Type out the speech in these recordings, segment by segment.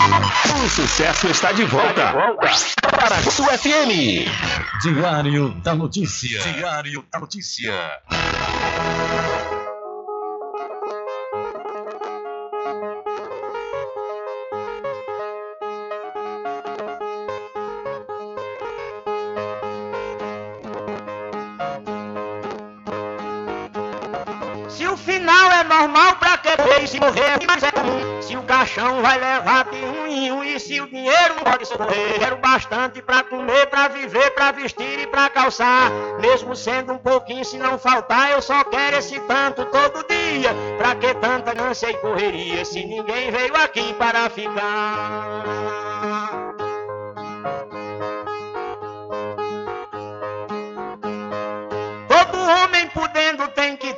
O sucesso está de volta. Para a sua FM. Diário da Notícia. Diário da Notícia. Se o final é normal, pra que morrer? Mas é. Se o caixão vai levar de um um e se o dinheiro não pode socorrer. Quero bastante pra comer, pra viver, pra vestir e pra calçar. Mesmo sendo um pouquinho, se não faltar, eu só quero esse tanto todo dia. Pra que tanta ânsia e correria se ninguém veio aqui para ficar?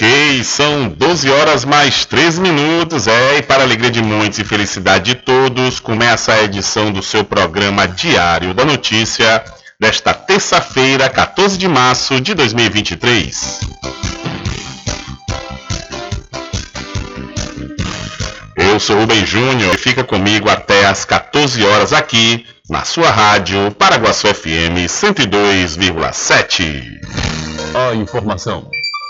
Ok, são 12 horas mais 13 minutos, é, e para alegria de muitos e felicidade de todos, começa a edição do seu programa Diário da Notícia, desta terça-feira, 14 de março de 2023. Eu sou Rubem Júnior e fica comigo até às 14 horas aqui, na sua rádio Paraguaçu FM 102,7. A informação,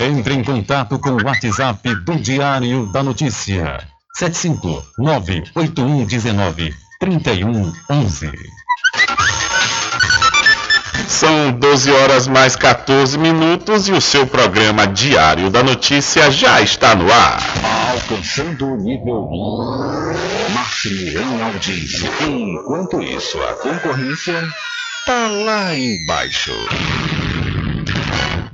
Entre em contato com o WhatsApp do Diário da Notícia. 759-8119-3111. São 12 horas mais 14 minutos e o seu programa Diário da Notícia já está no ar. Alcançando o nível máximo em audiência. Enquanto isso, a concorrência tá lá embaixo.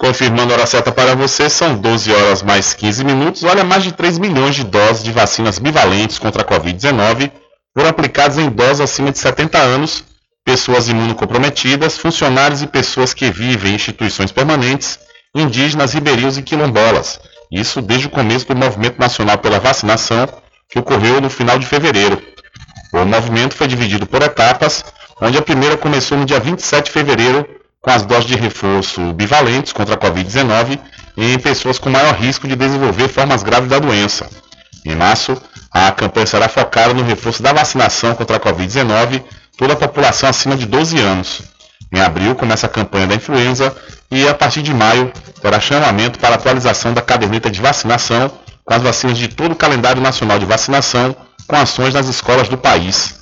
Confirmando a hora certa para você, são 12 horas mais 15 minutos. Olha, mais de 3 milhões de doses de vacinas bivalentes contra a Covid-19 foram aplicadas em idosos acima de 70 anos, pessoas imunocomprometidas, funcionários e pessoas que vivem em instituições permanentes, indígenas, ribeirinhos e quilombolas. Isso desde o começo do Movimento Nacional pela Vacinação, que ocorreu no final de fevereiro. O movimento foi dividido por etapas, onde a primeira começou no dia 27 de fevereiro com as doses de reforço bivalentes contra a Covid-19 em pessoas com maior risco de desenvolver formas graves da doença. Em março, a campanha será focada no reforço da vacinação contra a Covid-19 toda a população acima de 12 anos. Em abril começa a campanha da influenza e a partir de maio terá chamamento para atualização da caderneta de vacinação com as vacinas de todo o calendário nacional de vacinação com ações nas escolas do país.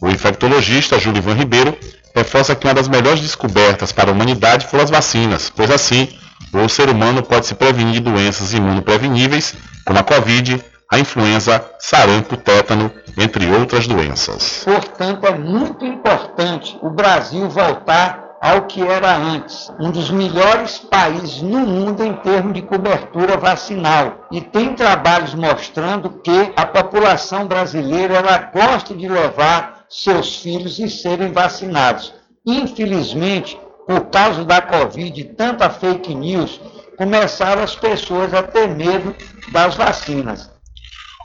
O infectologista Júlio Ivan Ribeiro reforça que uma das melhores descobertas para a humanidade foram as vacinas, pois assim o ser humano pode se prevenir de doenças imunopreveníveis, como a Covid, a influenza, sarampo, tétano, entre outras doenças. Portanto, é muito importante o Brasil voltar ao que era antes, um dos melhores países no mundo em termos de cobertura vacinal. E tem trabalhos mostrando que a população brasileira ela gosta de levar seus filhos e serem vacinados. Infelizmente, por causa da Covid e tanta fake news, começaram as pessoas a ter medo das vacinas.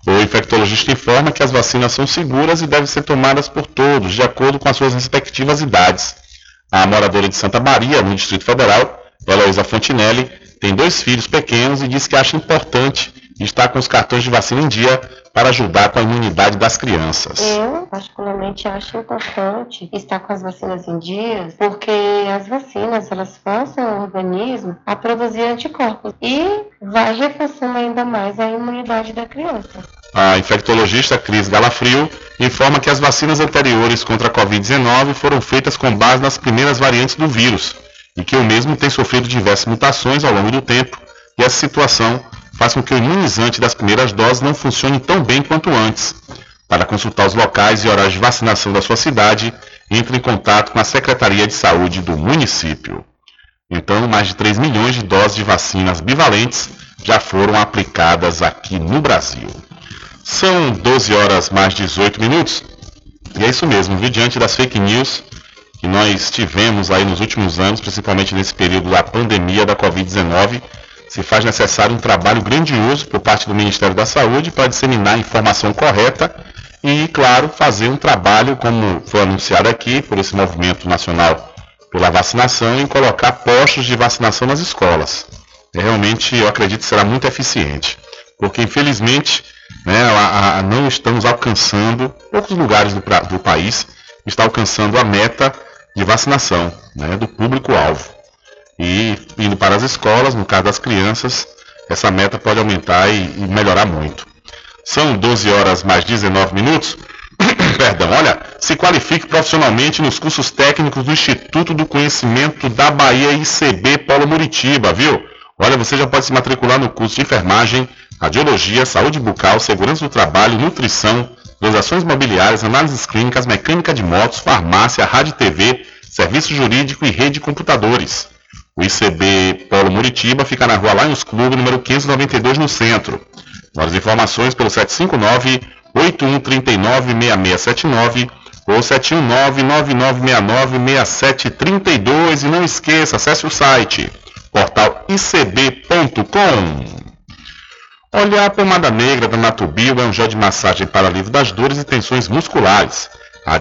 O infectologista informa que as vacinas são seguras e devem ser tomadas por todos, de acordo com as suas respectivas idades. A moradora de Santa Maria, no Distrito Federal, Heloísa Fontinelli, tem dois filhos pequenos e diz que acha importante estar com os cartões de vacina em dia para ajudar com a imunidade das crianças. Eu, particularmente, acho importante estar com as vacinas em dias, porque as vacinas, elas forçam o organismo a produzir anticorpos e vai reforçando ainda mais a imunidade da criança. A infectologista Cris Galafrio informa que as vacinas anteriores contra a Covid-19 foram feitas com base nas primeiras variantes do vírus e que o mesmo tem sofrido diversas mutações ao longo do tempo e essa situação faz com que o imunizante das primeiras doses não funcione tão bem quanto antes. Para consultar os locais e horários de vacinação da sua cidade, entre em contato com a Secretaria de Saúde do município. Então, mais de 3 milhões de doses de vacinas bivalentes já foram aplicadas aqui no Brasil. São 12 horas mais 18 minutos. E é isso mesmo, viu? Diante das fake news que nós tivemos aí nos últimos anos, principalmente nesse período da pandemia da Covid-19, se faz necessário um trabalho grandioso por parte do Ministério da Saúde para disseminar a informação correta e, claro, fazer um trabalho, como foi anunciado aqui, por esse movimento nacional pela vacinação, em colocar postos de vacinação nas escolas. É, realmente, eu acredito que será muito eficiente, porque, infelizmente, né, a, a, não estamos alcançando, poucos lugares do, do país estão alcançando a meta de vacinação né, do público-alvo e indo para as escolas, no caso das crianças, essa meta pode aumentar e, e melhorar muito. São 12 horas mais 19 minutos. Perdão, olha, se qualifique profissionalmente nos cursos técnicos do Instituto do Conhecimento da Bahia ICB Paulo Muritiba, viu? Olha, você já pode se matricular no curso de enfermagem, radiologia, saúde bucal, segurança do trabalho, nutrição, transações mobiliárias, análises clínicas, mecânica de motos, farmácia, rádio e TV, serviço jurídico e rede de computadores. O ICB Polo Muritiba fica na rua Lions Clube, número 592, no centro. Mais informações pelo 759 8139 6679 ou 719-9969-6732 e não esqueça, acesse o site portalicb.com. Olha, a pomada negra da Natubio é um gel de massagem para alívio das dores e tensões musculares,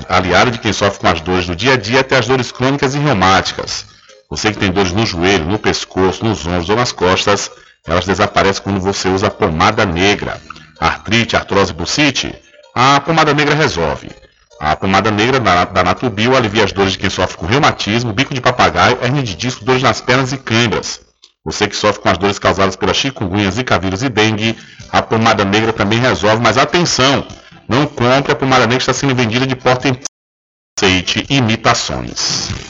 aliado de quem sofre com as dores do dia a dia até as dores crônicas e reumáticas. Você que tem dores no joelho, no pescoço, nos ombros ou nas costas, elas desaparecem quando você usa pomada negra. Artrite, artrose, bucite, a pomada negra resolve. A pomada negra da, da Natubio alivia as dores de quem sofre com reumatismo, bico de papagaio, hernia de disco, dores nas pernas e câimbras. Você que sofre com as dores causadas pela chikungunya, zika vírus e dengue, a pomada negra também resolve, mas atenção! Não compre a pomada negra que está sendo vendida de porta em aceite imitações.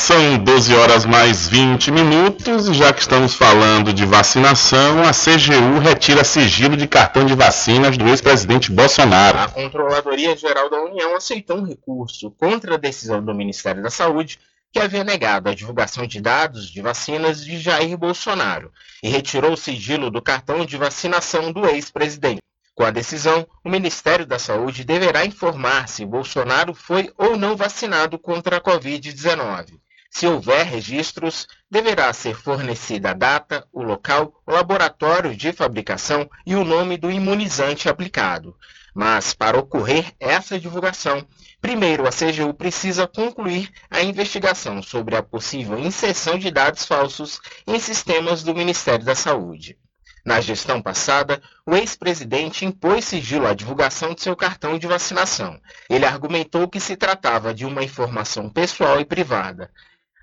São 12 horas mais 20 minutos e já que estamos falando de vacinação, a CGU retira sigilo de cartão de vacinas do ex-presidente Bolsonaro. A Controladoria Geral da União aceitou um recurso contra a decisão do Ministério da Saúde que havia negado a divulgação de dados de vacinas de Jair Bolsonaro e retirou o sigilo do cartão de vacinação do ex-presidente. Com a decisão, o Ministério da Saúde deverá informar se Bolsonaro foi ou não vacinado contra a Covid-19. Se houver registros, deverá ser fornecida a data, o local, o laboratório de fabricação e o nome do imunizante aplicado. Mas, para ocorrer essa divulgação, primeiro a CGU precisa concluir a investigação sobre a possível inserção de dados falsos em sistemas do Ministério da Saúde. Na gestão passada, o ex-presidente impôs sigilo à divulgação de seu cartão de vacinação. Ele argumentou que se tratava de uma informação pessoal e privada.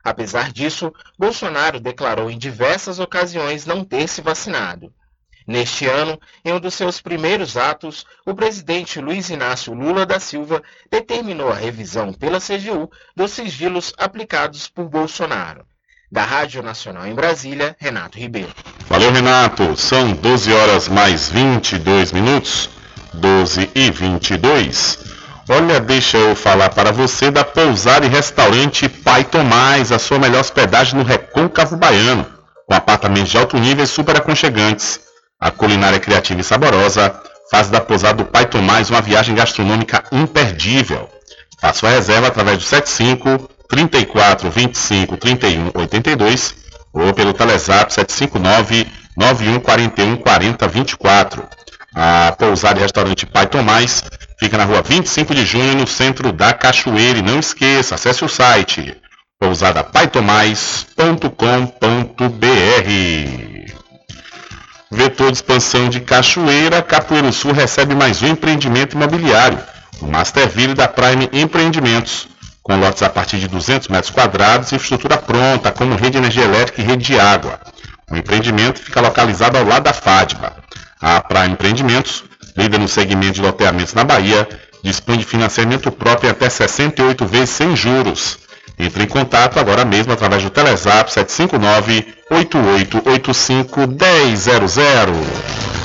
Apesar disso, Bolsonaro declarou em diversas ocasiões não ter se vacinado. Neste ano, em um dos seus primeiros atos, o presidente Luiz Inácio Lula da Silva determinou a revisão pela CGU dos sigilos aplicados por Bolsonaro. Da Rádio Nacional em Brasília, Renato Ribeiro. Valeu, Renato. São 12 horas mais 22 minutos. 12 e 22. Olha, deixa eu falar para você da pousada e restaurante Pai Tomás, a sua melhor hospedagem no Recôncavo Baiano, com apartamentos de alto nível e super aconchegantes. A culinária criativa e saborosa faz da pousada do Pai Tomás uma viagem gastronômica imperdível. Faça sua reserva através do 75 34 25 31 82 ou pelo Telezap 759 91 41 40 24. A pousada e restaurante Tomás fica na rua 25 de junho, no centro da Cachoeira. E não esqueça, acesse o site pousadapaitomais.com.br. Vetor de expansão de Cachoeira, Capoeiro Sul recebe mais um empreendimento imobiliário, o Masterville da Prime Empreendimentos, com lotes a partir de 200 metros quadrados e infraestrutura pronta, como rede de energia elétrica e rede de água. O empreendimento fica localizado ao lado da FADBA. A Praia Empreendimentos, líder no segmento de loteamentos na Bahia, dispõe de financiamento próprio até 68 vezes sem juros. Entre em contato agora mesmo através do Telezap 759 8885 1000.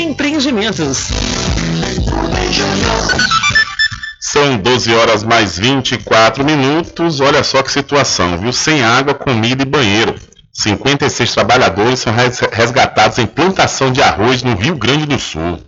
Empreendimentos. São 12 horas mais 24 minutos. Olha só que situação, viu? Sem água, comida e banheiro. 56 trabalhadores são resgatados em plantação de arroz no Rio Grande do Sul.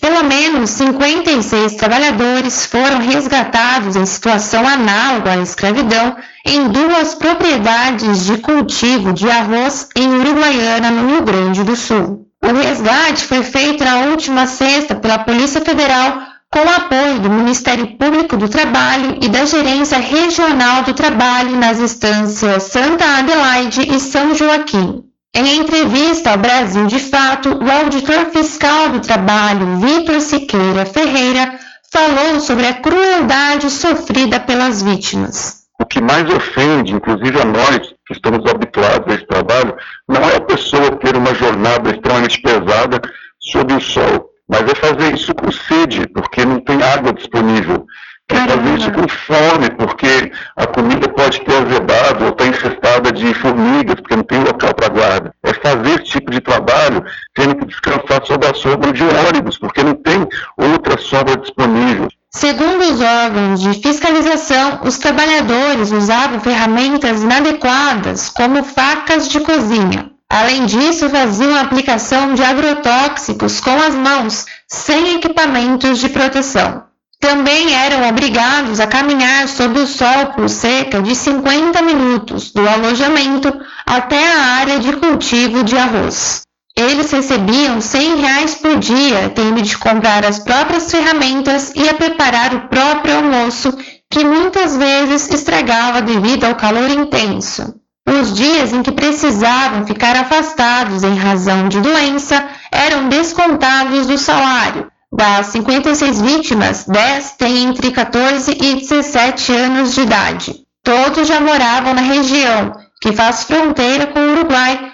Pelo menos 56 trabalhadores foram resgatados em situação análoga à escravidão em duas propriedades de cultivo de arroz em Uruguaiana, no Rio Grande do Sul. O resgate foi feito na última sexta pela Polícia Federal com apoio do Ministério Público do Trabalho e da Gerência Regional do Trabalho nas instâncias Santa Adelaide e São Joaquim. Em entrevista ao Brasil de Fato, o auditor fiscal do trabalho, Vitor Siqueira Ferreira, falou sobre a crueldade sofrida pelas vítimas. O que mais ofende, inclusive a nós que estamos habituados a esse trabalho, não é a pessoa ter uma jornada extremamente pesada sob o sol, mas é fazer isso com sede, porque não tem água disponível. É fazer isso com fome, porque a comida pode ter azedado ou está infestada de formigas, porque não tem local para guarda. É fazer esse tipo de trabalho tendo que descansar sob a sombra de ônibus, porque não tem outra sombra disponível. Segundo os órgãos de fiscalização, os trabalhadores usavam ferramentas inadequadas, como facas de cozinha. Além disso, faziam a aplicação de agrotóxicos com as mãos, sem equipamentos de proteção. Também eram obrigados a caminhar sob o sol por cerca de 50 minutos do alojamento até a área de cultivo de arroz. Eles recebiam 100 reais por dia, tendo de comprar as próprias ferramentas e a preparar o próprio almoço, que muitas vezes estragava devido ao calor intenso. Os dias em que precisavam ficar afastados em razão de doença eram descontados do salário. Das 56 vítimas, 10 têm entre 14 e 17 anos de idade. Todos já moravam na região, que faz fronteira com o Uruguai,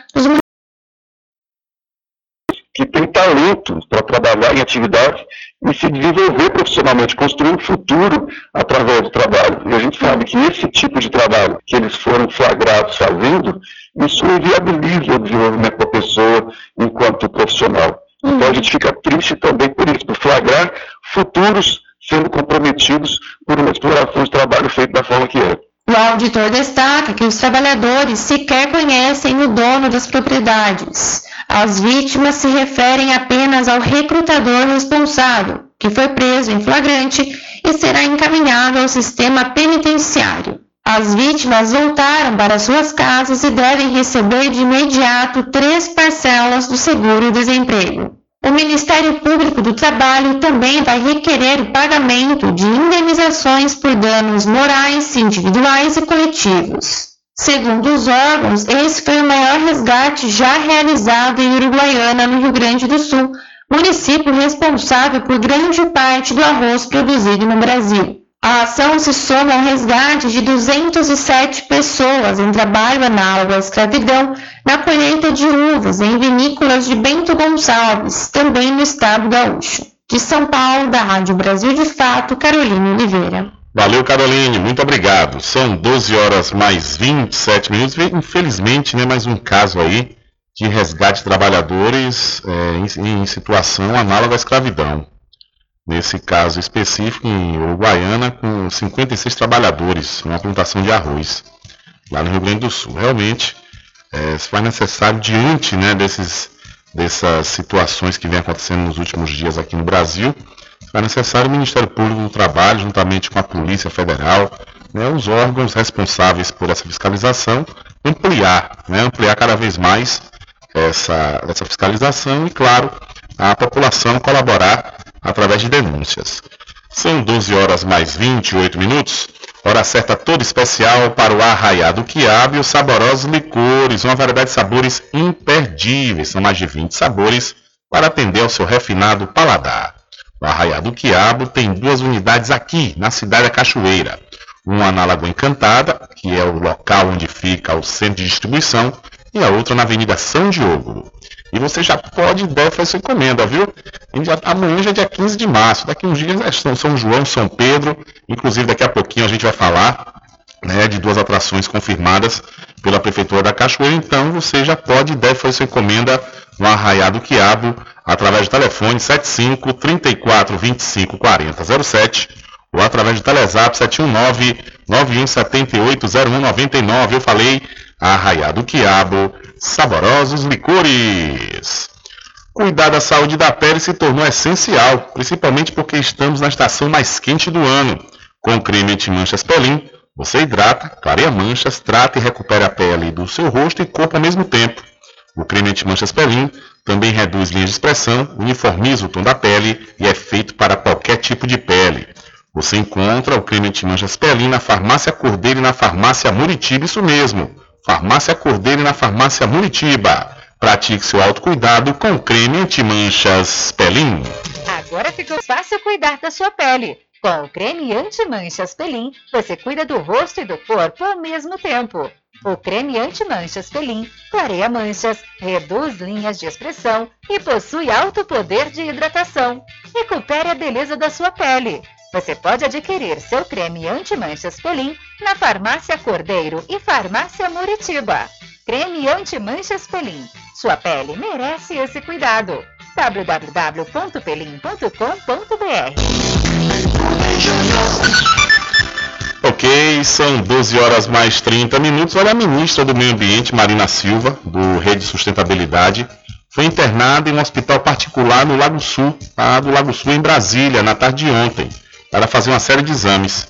tem talento para trabalhar em atividade e se desenvolver profissionalmente, construir um futuro através do trabalho. E a gente sabe que esse tipo de trabalho que eles foram flagrados fazendo, isso inviabiliza o desenvolvimento da pessoa enquanto profissional. Então a gente fica triste também por isso, por flagrar futuros sendo comprometidos por uma exploração de trabalho feito da forma que é. O auditor destaca que os trabalhadores sequer conhecem o dono das propriedades. As vítimas se referem apenas ao recrutador responsável, que foi preso em flagrante e será encaminhado ao sistema penitenciário. As vítimas voltaram para suas casas e devem receber de imediato três parcelas do seguro-desemprego. O Ministério Público do Trabalho também vai requerer o pagamento de indenizações por danos morais, individuais e coletivos. Segundo os órgãos, esse foi o maior resgate já realizado em Uruguaiana, no Rio Grande do Sul, município responsável por grande parte do arroz produzido no Brasil. A ação se soma ao resgate de 207 pessoas em trabalho análogo à escravidão na colheita de uvas em vinícolas de Bento Gonçalves, também no estado gaúcho. De São Paulo, da Rádio Brasil de Fato, Carolina Oliveira. Valeu, Caroline, muito obrigado. São 12 horas mais 27 minutos. Infelizmente, né, mais um caso aí de resgate de trabalhadores é, em, em situação análoga à escravidão nesse caso específico em Uruguaiana, com 56 trabalhadores, uma plantação de arroz, lá no Rio Grande do Sul. Realmente, é, se faz necessário, diante né, desses, dessas situações que vem acontecendo nos últimos dias aqui no Brasil, é necessário o Ministério Público do Trabalho, juntamente com a Polícia Federal, né, os órgãos responsáveis por essa fiscalização, ampliar, né, ampliar cada vez mais essa, essa fiscalização e, claro, a população colaborar através de denúncias. São 12 horas mais 28 minutos. Hora certa toda especial para o arraiado quiabo e os saborosos licores, uma variedade de sabores imperdíveis. São mais de 20 sabores para atender ao seu refinado paladar. O arraiado quiabo tem duas unidades aqui, na cidade da Cachoeira. Uma na Lagoa Encantada, que é o local onde fica o centro de distribuição, e a outra na Avenida São Diogo. E você já pode deve fazer sua encomenda, viu? Já, amanhã já é dia 15 de março, daqui uns dias é São, São João, São Pedro, inclusive daqui a pouquinho a gente vai falar né, de duas atrações confirmadas pela Prefeitura da Cachoeira, então você já pode deve fazer sua encomenda no Arraiado Quiabo, através do telefone 75 34 25 40 07 ou através do Telezap 719 9178 0199. Eu falei Arraiado Quiabo, saborosos licores. Cuidar da saúde da pele se tornou essencial, principalmente porque estamos na estação mais quente do ano. Com o creme anti-manchas Pelin, você hidrata, clareia manchas, trata e recupera a pele do seu rosto e corpo ao mesmo tempo. O creme anti-manchas Pelin Também reduz linhas de expressão, uniformiza o tom da pele e é feito para qualquer tipo de pele. Você encontra o creme antimanchas Pelin na farmácia Cordeiro e na farmácia Muritiba, isso mesmo. Farmácia Cordeiro na farmácia Muritiba. Pratique seu autocuidado com creme antimanchas Pelin. Agora ficou fácil cuidar da sua pele. Com o creme anti-manchas Pelin, você cuida do rosto e do corpo ao mesmo tempo. O creme anti-manchas Pelin clareia manchas, reduz linhas de expressão e possui alto poder de hidratação. Recupere a beleza da sua pele. Você pode adquirir seu creme anti-manchas Pelin na Farmácia Cordeiro e Farmácia Muritiba. Creme anti-manchas Pelin. Sua pele merece esse cuidado www.pelim.com.br Ok, são 12 horas mais 30 minutos. Olha, a ministra do Meio Ambiente, Marina Silva, do Rede Sustentabilidade, foi internada em um hospital particular no Lago Sul, do Lago Sul, em Brasília, na tarde de ontem, para fazer uma série de exames.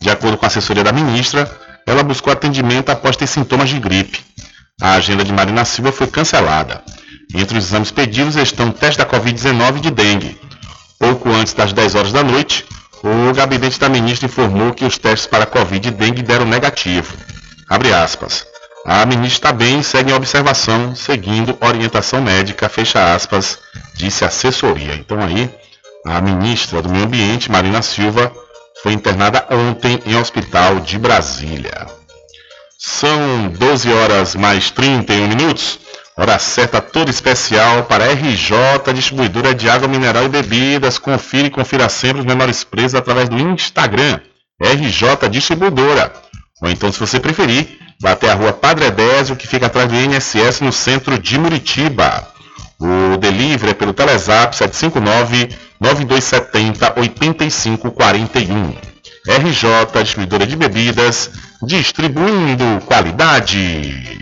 De acordo com a assessoria da ministra, ela buscou atendimento após ter sintomas de gripe. A agenda de Marina Silva foi cancelada. Entre os exames pedidos estão o teste da Covid-19 e de dengue. Pouco antes das 10 horas da noite, o gabinete da ministra informou que os testes para Covid e dengue deram negativo. Abre aspas. A ministra está bem e segue em observação, seguindo orientação médica, fecha aspas, disse a assessoria. Então aí, a ministra do Meio Ambiente, Marina Silva, foi internada ontem em hospital de Brasília. São 12 horas mais 31 minutos. Hora certa toda especial para a RJ, distribuidora de água mineral e bebidas. Confira e confira sempre os menores preços através do Instagram, RJ Distribuidora. Ou então, se você preferir, vá até a rua Padre Edésio, que fica atrás do INSS, no centro de Muritiba. O delivery é pelo Telezap 759-9270-8541. RJ Distribuidora de Bebidas, distribuindo qualidade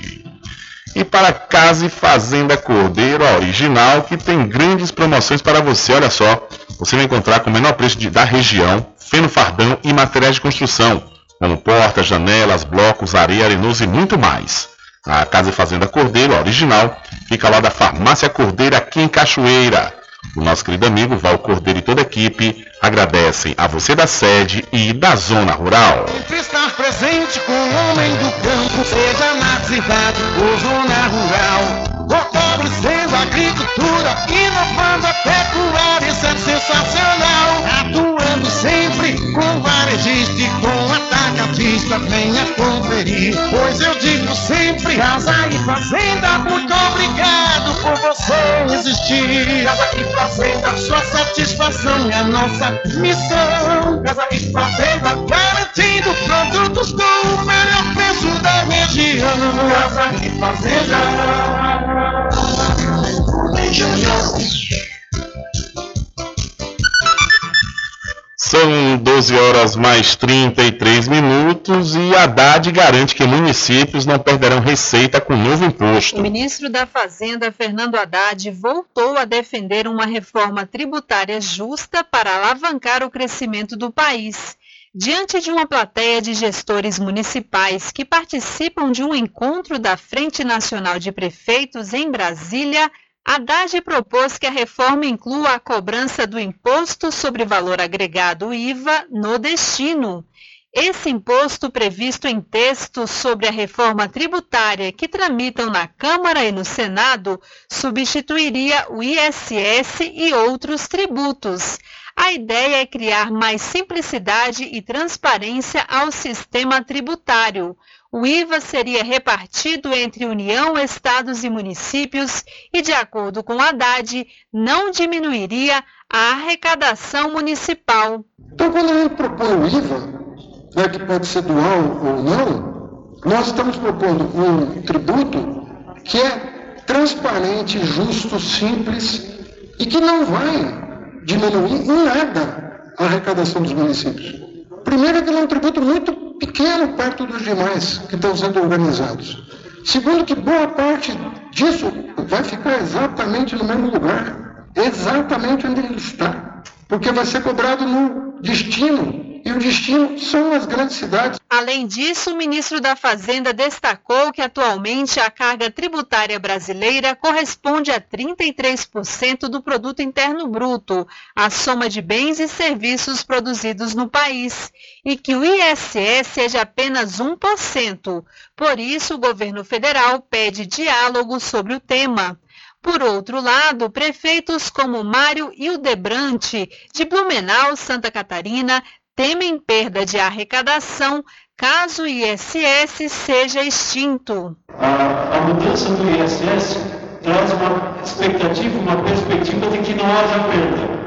e para Casa e Fazenda Cordeiro, a original, que tem grandes promoções para você. Olha só, você vai encontrar com o menor preço de, da região, feno fardão e materiais de construção, como portas, janelas, blocos, areia, arenoso e muito mais. A Casa e Fazenda Cordeiro, a original, fica lá da Farmácia Cordeiro, aqui em Cachoeira. O nosso querido amigo Val Cordeiro e toda a equipe agradecem a você da sede e da zona rural. Estar presente com o homem do campo, seja na cidade ou zona rural. Fortalecendo a agricultura, inovando a pecuária, isso é sensacional. Atuando sempre com varejista e com atacadista, venha conferir. Pois eu digo sempre, casa e fazenda, muito obrigado por você existir. Casa e fazenda, sua satisfação é a nossa missão. Casa e fazenda, garantindo produtos com o melhor preço da região. Casa e fazenda. São 12 horas mais 33 minutos e Haddad garante que municípios não perderão receita com novo imposto. O ministro da Fazenda, Fernando Haddad, voltou a defender uma reforma tributária justa para alavancar o crescimento do país. Diante de uma plateia de gestores municipais que participam de um encontro da Frente Nacional de Prefeitos em Brasília, Haddad propôs que a reforma inclua a cobrança do Imposto sobre Valor Agregado IVA no destino. Esse imposto previsto em textos sobre a reforma tributária que tramitam na Câmara e no Senado substituiria o ISS e outros tributos. A ideia é criar mais simplicidade e transparência ao sistema tributário. O IVA seria repartido entre União, Estados e municípios e, de acordo com Haddad, não diminuiria a arrecadação municipal. Então, quando a gente propõe o IVA, né, que pode ser dual ou não, nós estamos propondo um tributo que é transparente, justo, simples e que não vai diminuir em nada a arrecadação dos municípios. Primeiro, que ele é um tributo muito pequeno perto dos demais que estão sendo organizados. Segundo, que boa parte disso vai ficar exatamente no mesmo lugar, exatamente onde ele está, porque vai ser cobrado no destino E o destino são as grandes cidades. Além disso, o ministro da Fazenda destacou que atualmente a carga tributária brasileira corresponde a 33% do produto interno bruto, a soma de bens e serviços produzidos no país, e que o ISS é de apenas 1%. Por isso, o governo federal pede diálogo sobre o tema. Por outro lado, prefeitos como Mário Hildebrante, de Blumenau, Santa Catarina, temem perda de arrecadação caso o ISS seja extinto. A, a mudança do ISS traz uma expectativa, uma perspectiva de que não haja perda.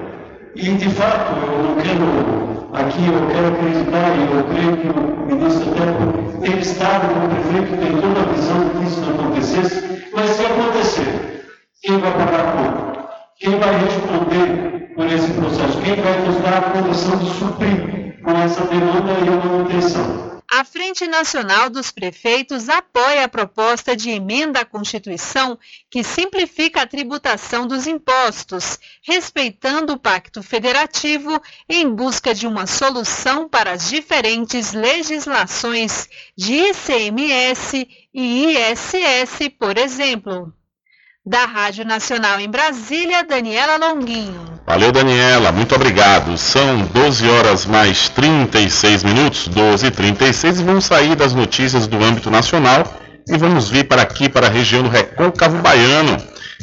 E, de fato, eu não quero, aqui eu quero acreditar, e eu creio que o ministro até tem estado com o prefeito, tem toda a visão que isso não acontecesse, mas se acontecer, quem vai pagar conta? Quem vai responder esse processo? Quem vai nos dar a condição de suprir com essa demanda e? A Frente Nacional dos Prefeitos apoia a proposta de emenda à Constituição que simplifica a tributação dos impostos, respeitando o Pacto Federativo em busca de uma solução para as diferentes legislações de ICMS e ISS, por exemplo. Da Rádio Nacional em Brasília, Daniela Longuinho. Valeu, Daniela, muito obrigado. São 12 horas mais 36 minutos, 12 e 36, e vamos sair das notícias do âmbito nacional e vamos vir para aqui, para a região do Recôncavo Baiano.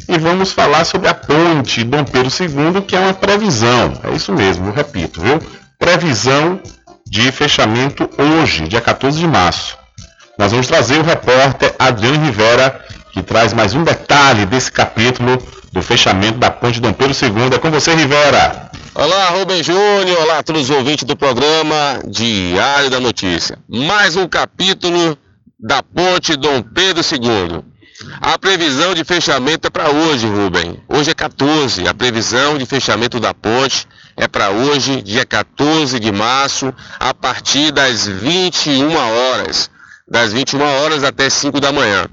E vamos falar sobre a ponte Dom Pedro II, que é uma previsão. É isso mesmo, eu repito, viu? Previsão de fechamento hoje, dia 14 de março. Nós vamos trazer o repórter Adriano Rivera que traz mais um detalhe desse capítulo do fechamento da ponte Dom Pedro II. É com você, Rivera. Olá, Rubem Júnior. Olá a todos os ouvintes do programa Diário da Notícia. Mais um capítulo da ponte Dom Pedro II. A previsão de fechamento é para hoje, Rubem. Hoje é 14. A previsão de fechamento da ponte é para hoje, dia 14 de março, a partir das 21 horas. Das 21 horas até 5 da manhã.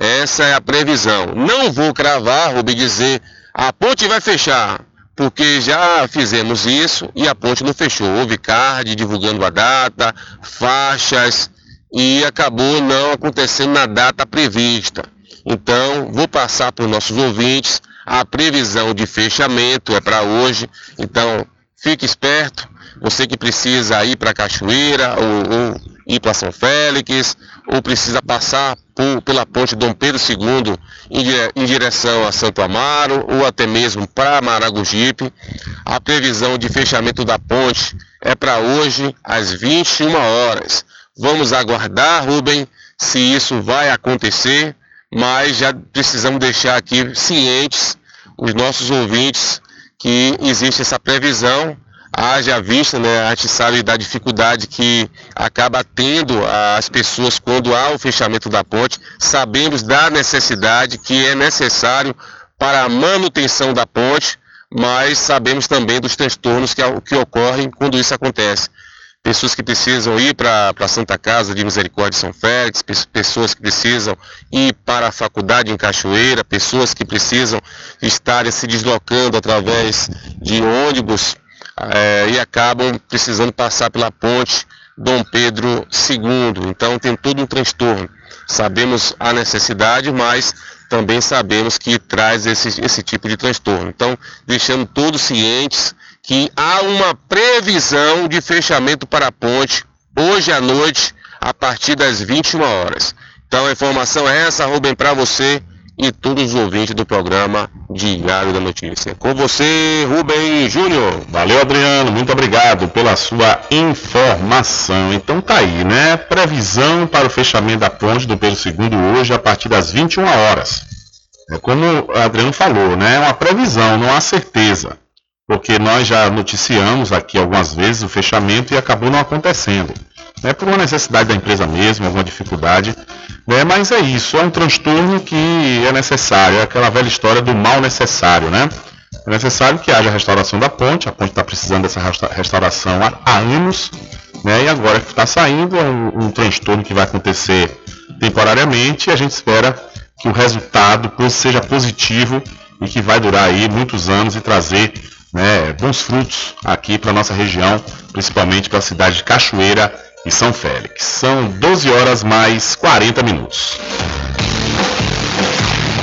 Essa é a previsão. Não vou cravar, vou dizer, a ponte vai fechar, porque já fizemos isso e a ponte não fechou. Houve card divulgando a data, faixas e acabou não acontecendo na data prevista. Então, vou passar para os nossos ouvintes a previsão de fechamento é para hoje. Então, fique esperto. Você que precisa ir para Cachoeira ou, ou ir para São Félix, ou precisa passar por, pela ponte Dom Pedro II em, em direção a Santo Amaro, ou até mesmo para Maragogipe. A previsão de fechamento da ponte é para hoje às 21 horas. Vamos aguardar, Rubem, se isso vai acontecer, mas já precisamos deixar aqui cientes os nossos ouvintes que existe essa previsão haja vista, né, a gente sabe da dificuldade que acaba tendo as pessoas quando há o fechamento da ponte, sabemos da necessidade que é necessário para a manutenção da ponte, mas sabemos também dos transtornos que, que ocorrem quando isso acontece. Pessoas que precisam ir para a Santa Casa de Misericórdia de São Félix, pessoas que precisam ir para a faculdade em Cachoeira, pessoas que precisam estar se deslocando através de ônibus é, e acabam precisando passar pela ponte Dom Pedro II. Então tem todo um transtorno. Sabemos a necessidade, mas também sabemos que traz esse, esse tipo de transtorno. Então, deixando todos cientes que há uma previsão de fechamento para a ponte hoje à noite, a partir das 21 horas. Então a informação é essa, Rubem, para você e todos os ouvintes do programa Diário da Notícia. Com você, Rubem Júnior. Valeu, Adriano. Muito obrigado pela sua informação. Então tá aí, né? Previsão para o fechamento da ponte do Pedro II hoje a partir das 21 horas. É como o Adriano falou, né? É uma previsão, não há certeza. Porque nós já noticiamos aqui algumas vezes o fechamento e acabou não acontecendo né, por uma necessidade da empresa mesmo, alguma dificuldade. Né, mas é isso, é um transtorno que é necessário, é aquela velha história do mal necessário, né? É necessário que haja a restauração da ponte, a ponte está precisando dessa restauração há, anos, né? E agora que está saindo, é um, um transtorno que vai acontecer temporariamente e a gente espera que o resultado seja positivo e que vai durar aí muitos anos e trazer né, bons frutos aqui para nossa região, principalmente para a cidade de Cachoeira e São Félix. São 12 horas mais 40 minutos.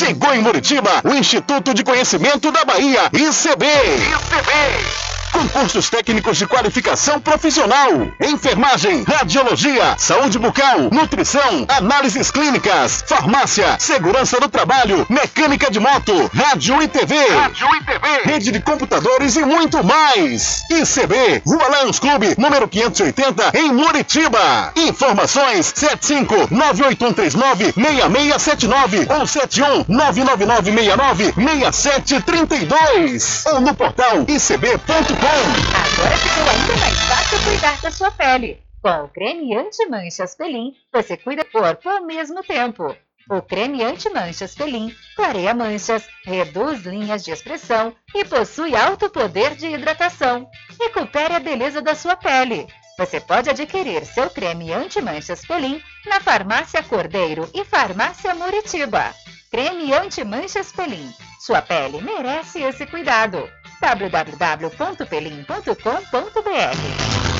Chegou em Muritiba o Instituto de Conhecimento da Bahia, ICB. ICB. Concursos técnicos de qualificação profissional, enfermagem, radiologia, saúde bucal, nutrição, análises clínicas, farmácia, segurança do trabalho, mecânica de moto, rádio e TV, rádio e TV, rede de computadores e muito mais. ICB, Rua Lions Clube, número 580, em Muritiba. Informações 75981396679 ou 71999696732 ou no portal icb.com. Agora ficou ainda mais fácil cuidar da sua pele. Com o creme anti-manchas Pelin, você cuida do corpo ao mesmo tempo. O creme anti-manchas Pelin clareia manchas, reduz linhas de expressão e possui alto poder de hidratação. Recupere a beleza da sua pele. Você pode adquirir seu creme anti-manchas Pelin na Farmácia Cordeiro e Farmácia Muritiba. Creme anti-manchas Pelin. Sua pele merece esse cuidado www.pelim.com.br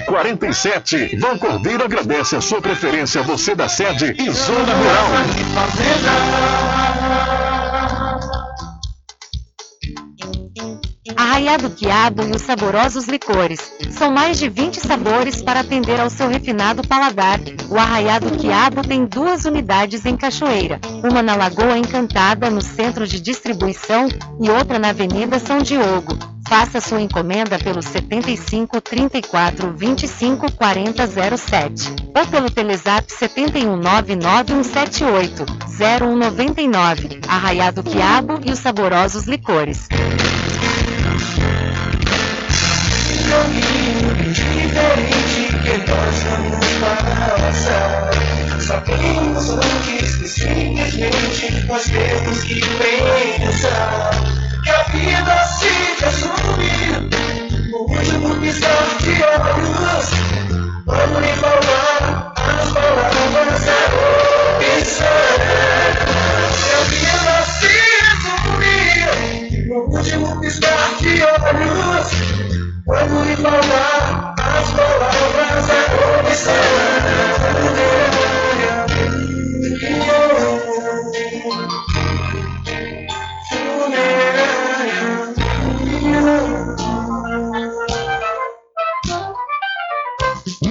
1147. Vão Cordeiro agradece a sua preferência, você da sede e Zona Rural. Arraiado Quiabo e os saborosos licores. São mais de 20 sabores para atender ao seu refinado paladar. O Arraiado Quiabo tem duas unidades em Cachoeira, uma na Lagoa Encantada, no centro de distribuição, e outra na Avenida São Diogo. Faça sua encomenda pelo 75 34 25 40 07 ou pelo Telezap 71 99178 0199. Arraiado Quiabo e os saborosos licores. caminho diferente que nós vamos. Sabemos antes que simplesmente nós temos que pensar que a vida se resume no último piscar de olhos. Quando lhe falar as palavras é opção. Que a vida se resume no último piscar de olhos. Quando lhe falar as palavras é opção.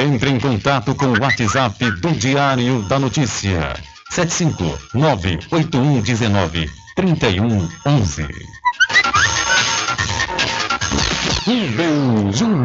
Entre em contato com o WhatsApp do Diário da Notícia. 759-8119-3111.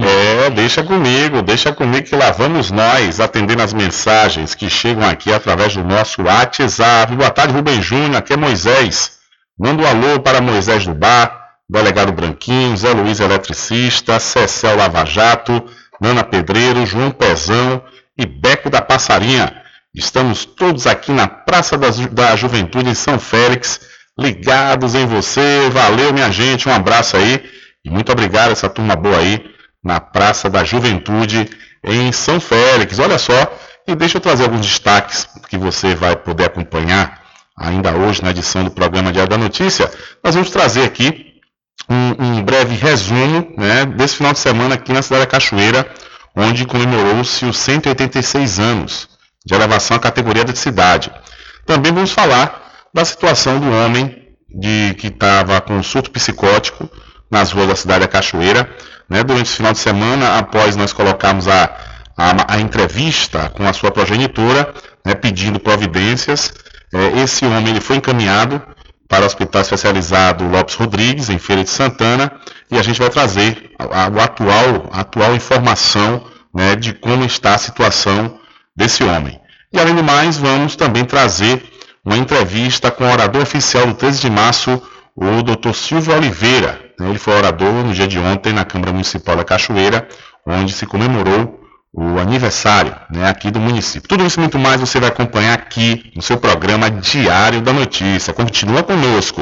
É, deixa comigo, deixa comigo que lá vamos nós atendendo as mensagens que chegam aqui através do nosso WhatsApp. Boa tarde, Rubem Júnior, aqui é Moisés. Manda um alô para Moisés do Bar, Delegado Branquinho, Zé Luiz Eletricista, Cecel Lava Jato, Nana Pedreiro, João Pezão e Beco da Passarinha. Estamos todos aqui na Praça da, Ju da Juventude em São Félix, ligados em você. Valeu, minha gente, um abraço aí e muito obrigado essa turma boa aí na Praça da Juventude em São Félix. Olha só, e deixa eu trazer alguns destaques que você vai poder acompanhar ainda hoje na edição do programa Diário da Notícia. Nós vamos trazer aqui um, um breve resumo né, desse final de semana aqui na cidade da Cachoeira, onde comemorou-se os 186 anos de elevação à categoria de cidade. Também vamos falar da situação do homem de, que estava com surto psicótico nas ruas da cidade da Cachoeira. Né, durante esse final de semana, após nós colocarmos a, a, a entrevista com a sua progenitora, né, pedindo providências, é, esse homem ele foi encaminhado para o Hospital Especializado Lopes Rodrigues, em Feira de Santana, e a gente vai trazer a, a atual, a atual informação né, de como está a situação desse homem. E além do mais, vamos também trazer uma entrevista com o orador oficial do 13 de março, o Dr. Silvio Oliveira. Ele foi orador no dia de ontem na Câmara Municipal da Cachoeira, onde se comemorou o aniversário né, aqui do município. Tudo isso e muito mais você vai acompanhar aqui no seu programa Diário da Notícia. Continua conosco.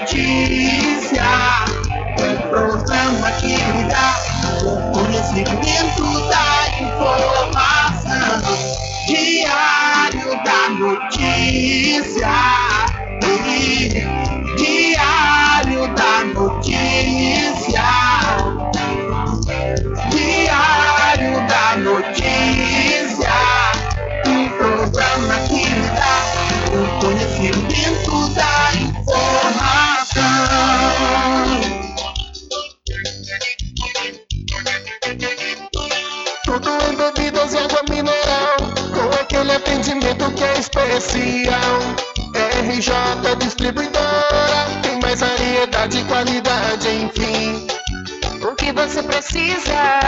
Notícia é o programa que lhe dá o conhecimento da informação. Diário da Notícia. Diário da Notícia. Diário da Notícia. Um programa que lhe dá o conhecimento da informação. Tudo em bebidas e água mineral, com aquele atendimento que é especial. RJ Distribuidora, tem mais variedade e qualidade, enfim. O que você precisa?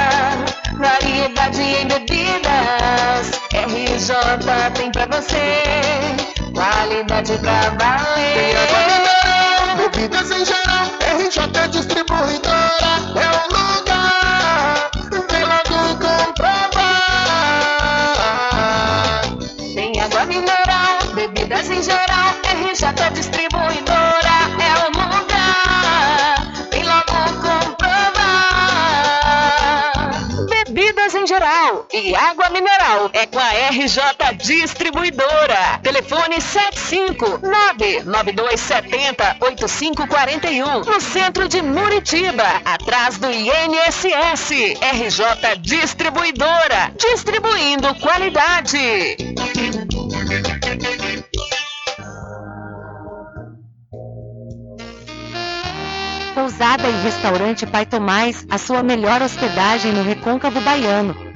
Variedade em bebidas. RJ tem pra você. Qualidade pra Tem água valer. mineral, bebidas em geral, RJ Distribuidora é o lugar. Vem logo comprovar. Tem água mineral, bebidas em geral. RJ Distribuidora é o lugar. Vem logo comprovar. Bebidas em geral. E água mineral é com a RJ Distribuidora. Telefone 75992708541 no centro de Muritiba, atrás do INSS. RJ Distribuidora, distribuindo qualidade. Pousada e Restaurante Pai Tomás, a sua melhor hospedagem no Recôncavo Baiano,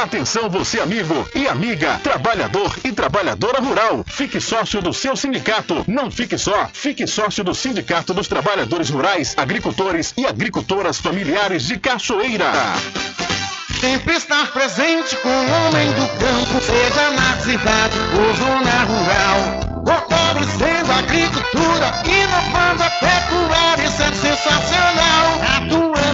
Atenção você amigo e amiga, trabalhador e trabalhadora rural. Fique sócio do seu sindicato. Não fique só, fique sócio do Sindicato dos Trabalhadores Rurais, Agricultores e Agricultoras Familiares de Cachoeira. Sempre estar presente com o homem do campo, seja na cidade ou zona rural. Fortalecendo a agricultura, inovando a pecuária, isso é sensacional.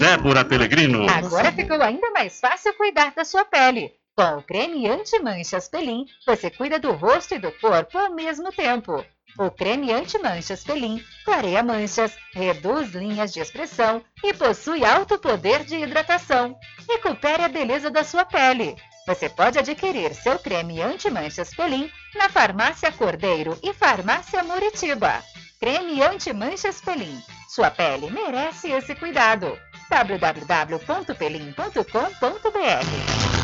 Débora Pelegrino. Agora ficou ainda mais fácil cuidar da sua pele. Com o creme anti-manchas Pelin, você cuida do rosto e do corpo ao mesmo tempo. O creme anti-manchas Pelin clareia manchas, reduz linhas de expressão e possui alto poder de hidratação. Recupere a beleza da sua pele. Você pode adquirir seu creme anti-manchas Pelin na Farmácia Cordeiro e Farmácia Muritiba. Creme anti-manchas Pelin. Sua pele merece esse cuidado www.pelim.com.br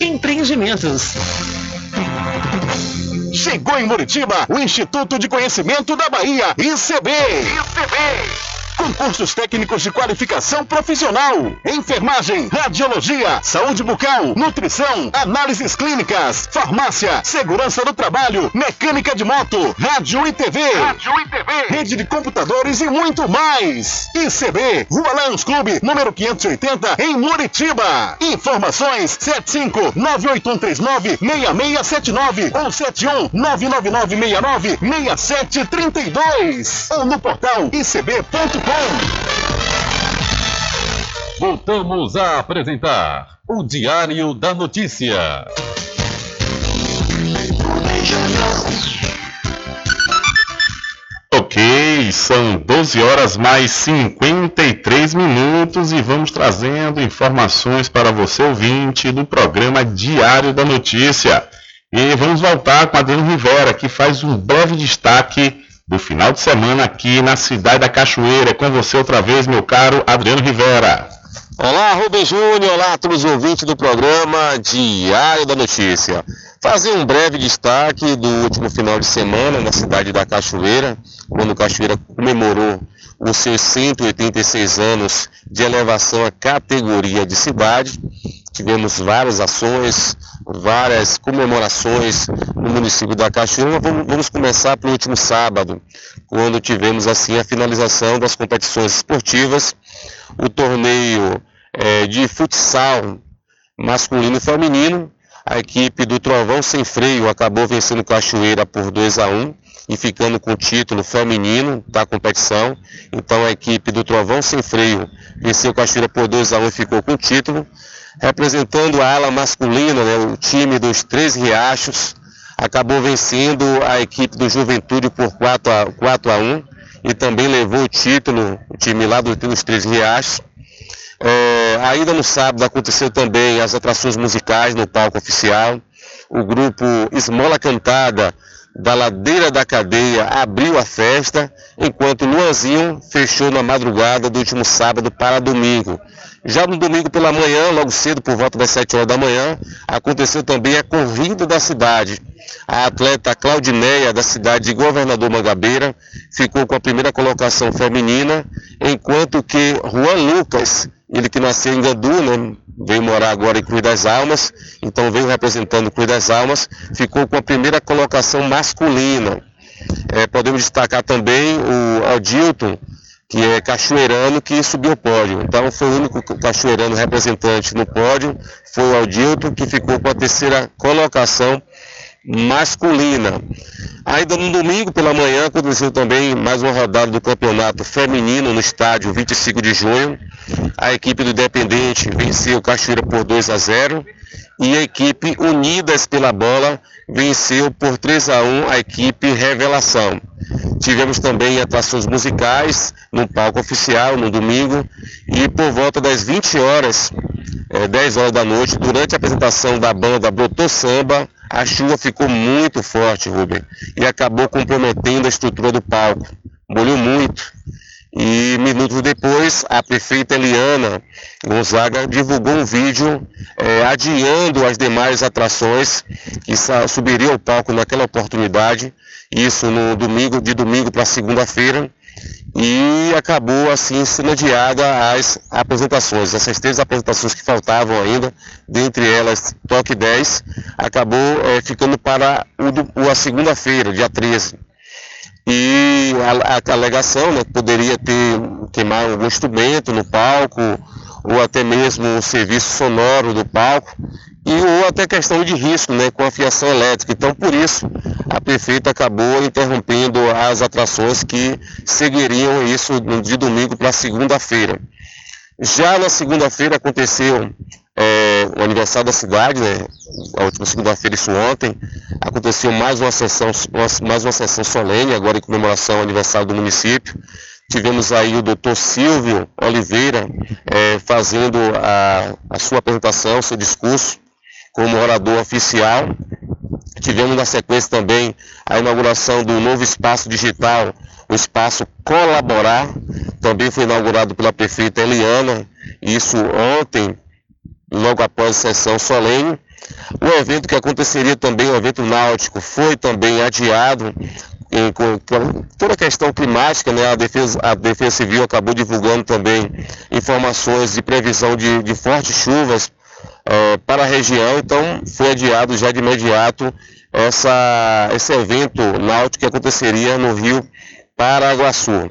Empreendimentos. Chegou em Muritiba o Instituto de Conhecimento da Bahia, ICB. ICB. Concursos técnicos de qualificação profissional. Enfermagem, radiologia, saúde bucal, nutrição, análises clínicas, farmácia, segurança do trabalho, mecânica de moto, rádio e TV. Rádio e TV. Rede de computadores e muito mais. ICB, Rua Lions Clube, número 580, em Muritiba. Informações 75 98139 6679 ou 71 99969 6732 ou no portal icb.com. Voltamos a apresentar o Diário da Notícia. Ok, são 12 horas mais 53 minutos e vamos trazendo informações para você ouvinte do programa Diário da Notícia. E vamos voltar com Adriano Rivera, que faz um breve destaque do final de semana aqui na cidade da Cachoeira. É com você outra vez, meu caro Adriano Rivera. Olá, Rubem Júnior, olá a todos os ouvintes do programa Diário da Notícia. Fazer um breve destaque do último final de semana na cidade da Cachoeira, quando Cachoeira comemorou os seus 186 anos de elevação à categoria de cidade. tivemos várias ações, várias comemorações no município da Cachoeira. Vamos, vamos começar pelo último sábado, quando tivemos assim a finalização das competições esportivas, o torneio é, de futsal masculino e feminino. A equipe do Trovão Sem Freio acabou vencendo Cachoeira por 2 a 1 e ficando com o título feminino da competição. Então a equipe do Trovão Sem Freio venceu Cachoeira por 2 a 1 e ficou com o título. Representando a ala masculina, né, o time dos Três Riachos acabou vencendo a equipe do Juventude por 4 a, 4 a 1 e também levou o título, o time lá dos Três Riachos. É, ainda no sábado aconteceu também as atrações musicais no palco oficial. O grupo Esmola Cantada da Ladeira da Cadeia abriu a festa, enquanto Luanzinho fechou na madrugada do último sábado para domingo. Já no domingo pela manhã, logo cedo, por volta das 7 horas da manhã, aconteceu também a corrida da cidade. A atleta Claudineia, da cidade de Governador Mangabeira, ficou com a primeira colocação feminina, enquanto que Juan Lucas, ele que nasceu em Gandu, né, veio morar agora em Cruz das Almas, então veio representando Cruz das Almas, ficou com a primeira colocação masculina. É, podemos destacar também o Aldilton, que é cachoeirano, que subiu o pódio. Então foi o único cachoeirano representante no pódio, foi o Aldilton, que ficou com a terceira colocação masculina. Ainda no domingo pela manhã aconteceu também mais uma rodada do campeonato feminino no estádio 25 de junho. A equipe do Independente venceu Cachoeira por 2 a 0 e a equipe Unidas pela Bola venceu por 3 a 1 a equipe Revelação. Tivemos também atrações musicais no palco oficial no domingo e por volta das 20 horas, é, 10 horas da noite, durante a apresentação da banda Brotou Samba, a chuva ficou muito forte, Rubem, e acabou comprometendo a estrutura do palco. Molhou muito. E minutos depois, a prefeita Eliana Gonzaga divulgou um vídeo é, adiando as demais atrações que subiriam ao palco naquela oportunidade, isso no domingo, de domingo para segunda-feira, e acabou assim sendo adiada as apresentações. Essas três apresentações que faltavam ainda, dentre elas Toque 10, acabou é, ficando para o, a segunda-feira, dia 13. E a, a alegação né, poderia ter queimar algum instrumento no palco, ou até mesmo o serviço sonoro do palco, e ou até questão de risco né, com a fiação elétrica. Então, por isso, a prefeita acabou interrompendo as atrações que seguiriam isso de domingo para segunda-feira. Já na segunda-feira aconteceu é, o aniversário da cidade, né? a última segunda-feira, isso ontem, aconteceu mais uma sessão, mais uma sessão solene, agora em comemoração ao aniversário do município. Tivemos aí o doutor Silvio Oliveira é, fazendo a, a sua apresentação, seu discurso como orador oficial. Tivemos na sequência também a inauguração do novo espaço digital, o espaço Colaborar, também foi inaugurado pela prefeita Eliana, isso ontem, logo após a sessão solene. O evento que aconteceria também, o evento náutico, foi também adiado em, com, com, toda a questão climática, né, a, defesa, a Defesa Civil acabou divulgando também informações de previsão de, de fortes chuvas é, para a região, então foi adiado já de imediato essa, esse evento náutico que aconteceria no Rio Paraguaçu.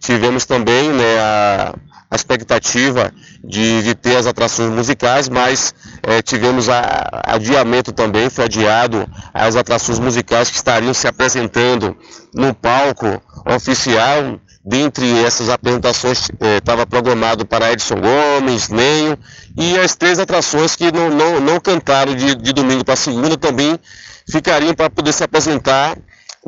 Tivemos também né, a, a expectativa de, de, ter as atrações musicais, mas é, tivemos a, adiamento também, foi adiado as atrações musicais que estariam se apresentando no palco oficial Dentre essas apresentações estava eh, programado para Edson Gomes, Nenho e as três atrações que não, não, não cantaram de, de domingo para segunda também ficariam para poder se apresentar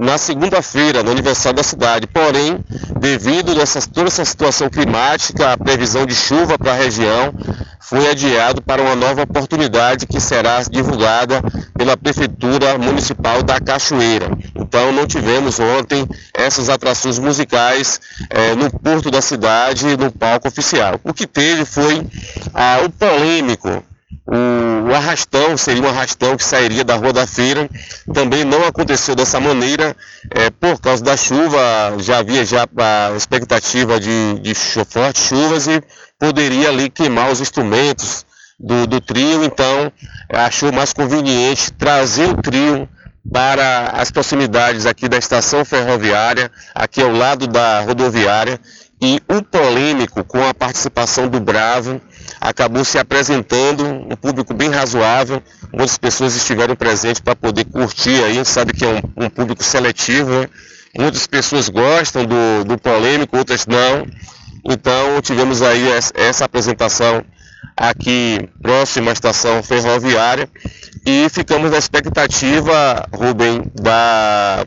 na segunda-feira, no aniversário da cidade. Porém, devido a toda essa situação climática, a previsão de chuva para a região foi adiado para uma nova oportunidade que será divulgada pela Prefeitura Municipal da Cachoeira. Então, não tivemos ontem essas atrações musicais eh, no porto da cidade, no palco oficial. O que teve foi ah, o polêmico o, arrastão seria um arrastão que sairia da Rua da Feira. Também não aconteceu dessa maneira é, por causa da chuva. Já havia já a expectativa de, de fortes chuvas e poderia ali queimar os instrumentos do, do trio, então achou mais conveniente trazer o trio para as proximidades aqui da estação ferroviária, aqui ao lado da rodoviária, e o polêmico com a participação do Bravo acabou se apresentando, um público bem razoável, muitas pessoas estiveram presentes para poder curtir aí, a gente sabe que é um, um público seletivo, né? muitas pessoas gostam do, do polêmico, outras não, então tivemos aí essa apresentação aqui próximo à estação ferroviária e ficamos na expectativa, Rubem, da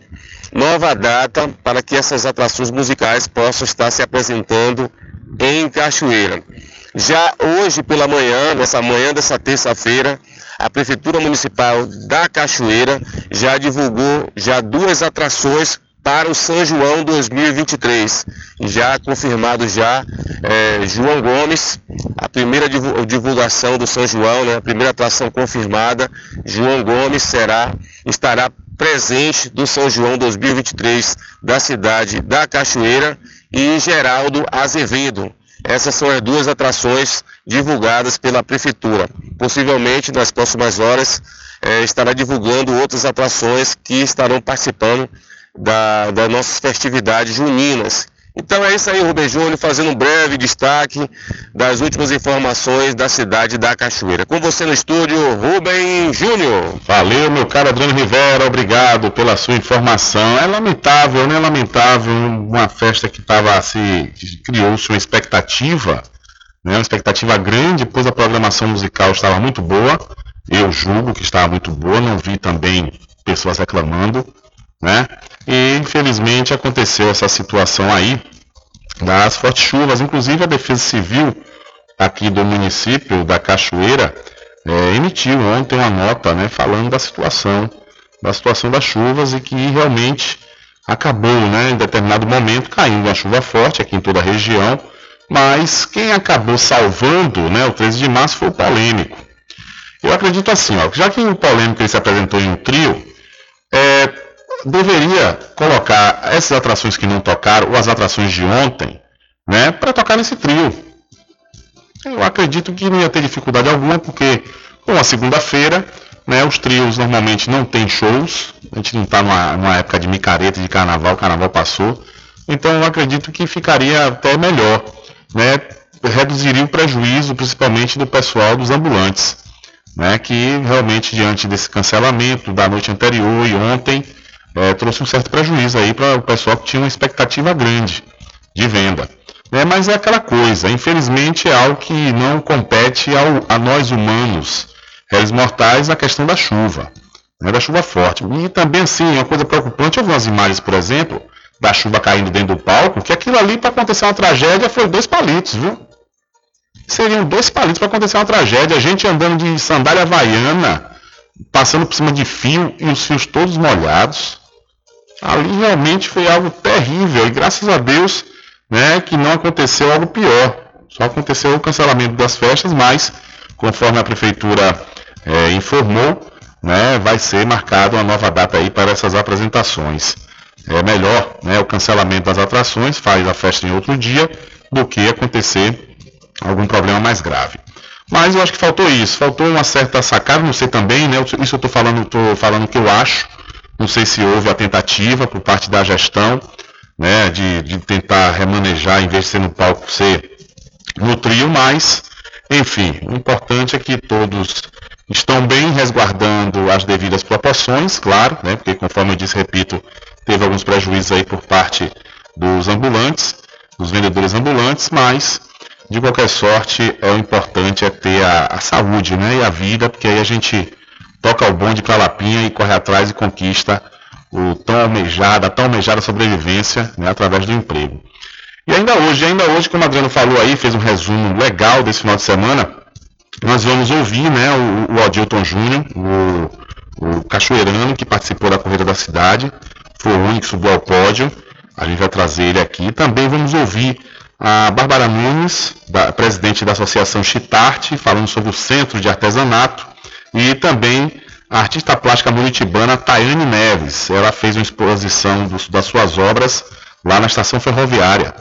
nova data para que essas atrações musicais possam estar se apresentando em Cachoeira. Já hoje pela manhã, nessa manhã dessa terça-feira, a Prefeitura Municipal da Cachoeira já divulgou já duas atrações para o São João 2023. Já confirmado já é, João Gomes, a primeira divulgação do São João, né, a primeira atração confirmada, João Gomes será estará presente do São João 2023 da cidade da Cachoeira e Geraldo Azevedo. Essas são as duas atrações divulgadas pela Prefeitura. Possivelmente, nas próximas horas, é, estará divulgando outras atrações que estarão participando da, das nossas festividades juninas. Então é isso aí, Rubem Júnior, fazendo um breve destaque das últimas informações da cidade da Cachoeira. Com você no estúdio, Rubem Júnior. Valeu, meu caro Adriano Rivera, obrigado pela sua informação. É lamentável, né? Lamentável, uma festa que estava assim, criou-se uma expectativa, né? Uma expectativa grande, pois a programação musical estava muito boa. Eu julgo que estava muito boa, não vi também pessoas reclamando né? E infelizmente aconteceu essa situação aí das fortes chuvas. Inclusive a Defesa Civil aqui do município da Cachoeira é, emitiu ontem uma nota, né, falando da situação, da situação das chuvas e que realmente acabou, né, em determinado momento caindo uma chuva forte aqui em toda a região, mas quem acabou salvando, né, o 13 de março foi o polêmico. Eu acredito assim, ó, já que o polêmico se apresentou em um trio, é, deveria colocar essas atrações que não tocaram, ou as atrações de ontem, né, para tocar nesse trio. Eu acredito que não ia ter dificuldade alguma, porque com a segunda-feira, né, os trios normalmente não tem shows, a gente não está numa, numa, época de micareta de carnaval, o carnaval passou, então eu acredito que ficaria até melhor, né, reduziria o prejuízo, principalmente do pessoal dos ambulantes, né, que realmente diante desse cancelamento da noite anterior e ontem, é, trouxe um certo prejuízo aí para o pessoal que tinha uma expectativa grande de venda. É, mas é aquela coisa, infelizmente é algo que não compete ao, a nós humanos, réis mortais, a questão da chuva, né, da chuva forte. E também, assim, uma coisa preocupante, eu vi umas imagens, por exemplo, da chuva caindo dentro do palco, que aquilo ali, para acontecer uma tragédia, foi dois palitos, viu? Seriam dois palitos para acontecer uma tragédia. A gente andando de sandália havaiana, passando por cima de fio e os fios todos molhados ali realmente foi algo terrível e graças a Deus né, que não aconteceu algo pior. Só aconteceu o cancelamento das festas, mas conforme a prefeitura é, informou, né, vai ser marcada uma nova data aí para essas apresentações. É melhor né, o cancelamento das atrações, faz a festa em outro dia, do que acontecer algum problema mais grave. Mas eu acho que faltou isso, faltou uma certa sacada, não sei também, né? Isso eu estou falando, tô falando que eu acho, não sei se houve a tentativa por parte da gestão né, de, de tentar remanejar, em vez de ser no palco, ser no trio, mas, enfim, o importante é que todos estão bem resguardando as devidas proporções, claro, né, porque conforme eu disse, repito, teve alguns prejuízos aí por parte dos ambulantes, dos vendedores ambulantes, mas de qualquer sorte, é o importante é ter a, a saúde né, e a vida, porque aí a gente toca o bonde para Lapinha e corre atrás e conquista o tão almejada, a tão almejada sobrevivência né, através do emprego. E ainda hoje, ainda hoje, como o Adriano falou aí, fez um resumo legal desse final de semana, nós vamos ouvir né, o, o Adilton Júnior, o, o cachoeirano que participou da corrida da cidade, foi o único que subiu ao pódio, a gente vai trazer ele aqui. Também vamos ouvir a Bárbara Nunes, da, presidente da Associação Chitarte, falando sobre o Centro de Artesanato, e também a artista plástica muritibana Tayane Neves. Ela fez uma exposição das suas obras lá na estação ferroviária.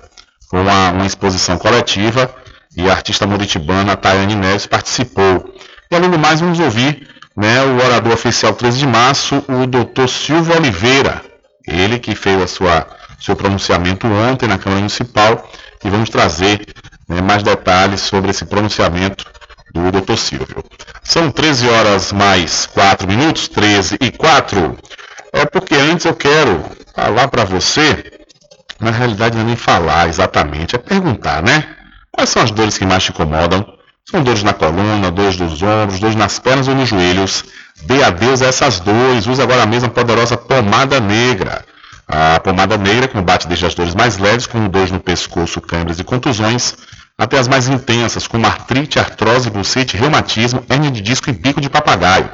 Foi uma, uma exposição coletiva e a artista moritibana Tayane Neves participou. E além do mais, vamos ouvir né, o orador oficial 13 de março, o doutor Silvio Oliveira, ele que fez a sua seu pronunciamento ontem na Câmara Municipal e vamos trazer né, mais detalhes sobre esse pronunciamento do doutor Silvio. São 13 horas mais 4 minutos, 13 e 4. É porque antes eu quero falar para você, na realidade não é nem falar exatamente, é perguntar, né? Quais são as dores que mais te incomodam? São dores na coluna, dores dos ombros, dores nas pernas ou nos joelhos? Dê adeus a essas dores. Use agora mesmo a poderosa pomada negra. A pomada negra combate desde as dores mais leves, como dores no pescoço, câimbras e contusões, até as mais intensas, como artrite, artrose, bucite, reumatismo, hernia de disco e bico de papagaio.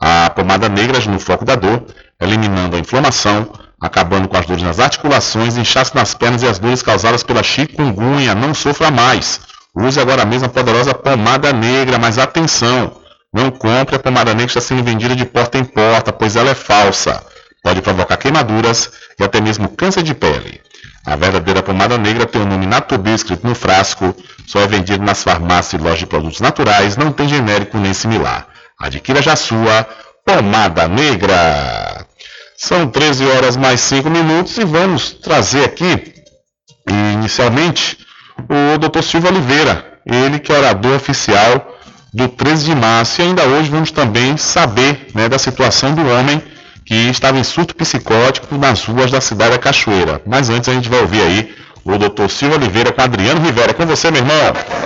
A pomada negra age no foco da dor, eliminando a inflamação, acabando com as dores nas articulações, inchaço nas pernas e as dores causadas pela chikungunya. Não sofra mais. Use agora mesmo a poderosa pomada negra, mas atenção! Não compre a pomada negra que está sendo vendida de porta em porta, pois ela é falsa. Pode provocar queimaduras e até mesmo câncer de pele. A verdadeira pomada negra tem o nome Natubio escrito no frasco, só é vendido nas farmácias e lojas de produtos naturais, não tem genérico nem similar. Adquira já sua pomada negra. São 13 horas mais 5 minutos e vamos trazer aqui, inicialmente, o Dr. Silvio Oliveira, ele que é orador oficial do 13 de março. E ainda hoje vamos também saber né, da situação do homem que estava em surto psicótico nas ruas da cidade da Cachoeira. Mas antes a gente vai ouvir aí o doutor Silvio Oliveira com Adriano Rivera. Com você, meu irmão.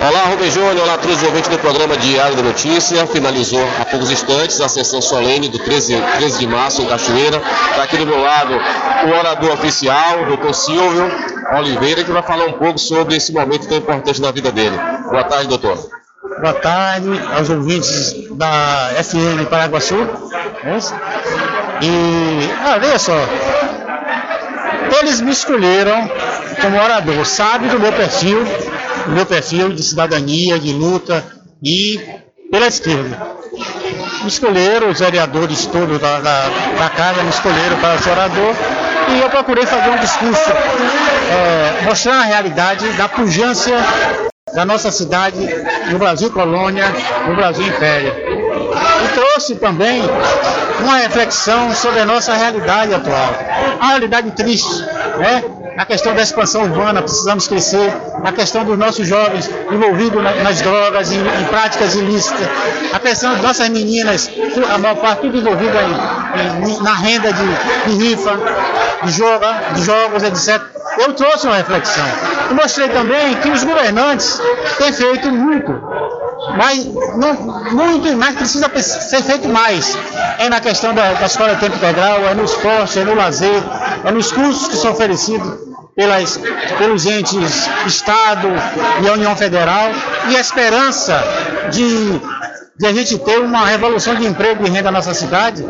Olá, Rubem Júnior. Olá, todos os ouvintes do programa Diário da Notícia. Finalizou há poucos instantes a sessão solene do 13, 13 de março em Cachoeira. Está aqui do meu lado o orador oficial, o doutor Silvio Oliveira, que vai falar um pouco sobre esse momento tão importante na vida dele. Boa tarde, doutor. Boa tarde aos ouvintes da FM Paraguaçu. É e, ah, veja só, eles me escolheram como orador, sabe do meu perfil, do meu perfil de cidadania, de luta e pela esquerda. Me escolheram, os vereadores todos da, da, da casa me escolheram para ser orador e eu procurei fazer um discurso é, mostrando a realidade da pujança da nossa cidade no Brasil Colônia, no Brasil Império. Trouxe também uma reflexão sobre a nossa realidade atual, a realidade triste, né? a questão da expansão urbana, precisamos crescer, a questão dos nossos jovens envolvidos nas drogas, em, em, práticas ilícitas, a questão das nossas meninas, a maior parte tudo envolvida na renda de, de rifa, de, joga, de jogos, etc. Eu trouxe uma reflexão. E mostrei também que os governantes têm feito muito, mas não, muito, mas precisa ser feito mais. É na questão da, da escola tempo integral, é no esporte, é no lazer, é nos cursos que são oferecidos pelas, pelos entes Estado e a União Federal, e a esperança de, de a gente ter uma revolução de emprego e renda na nossa cidade,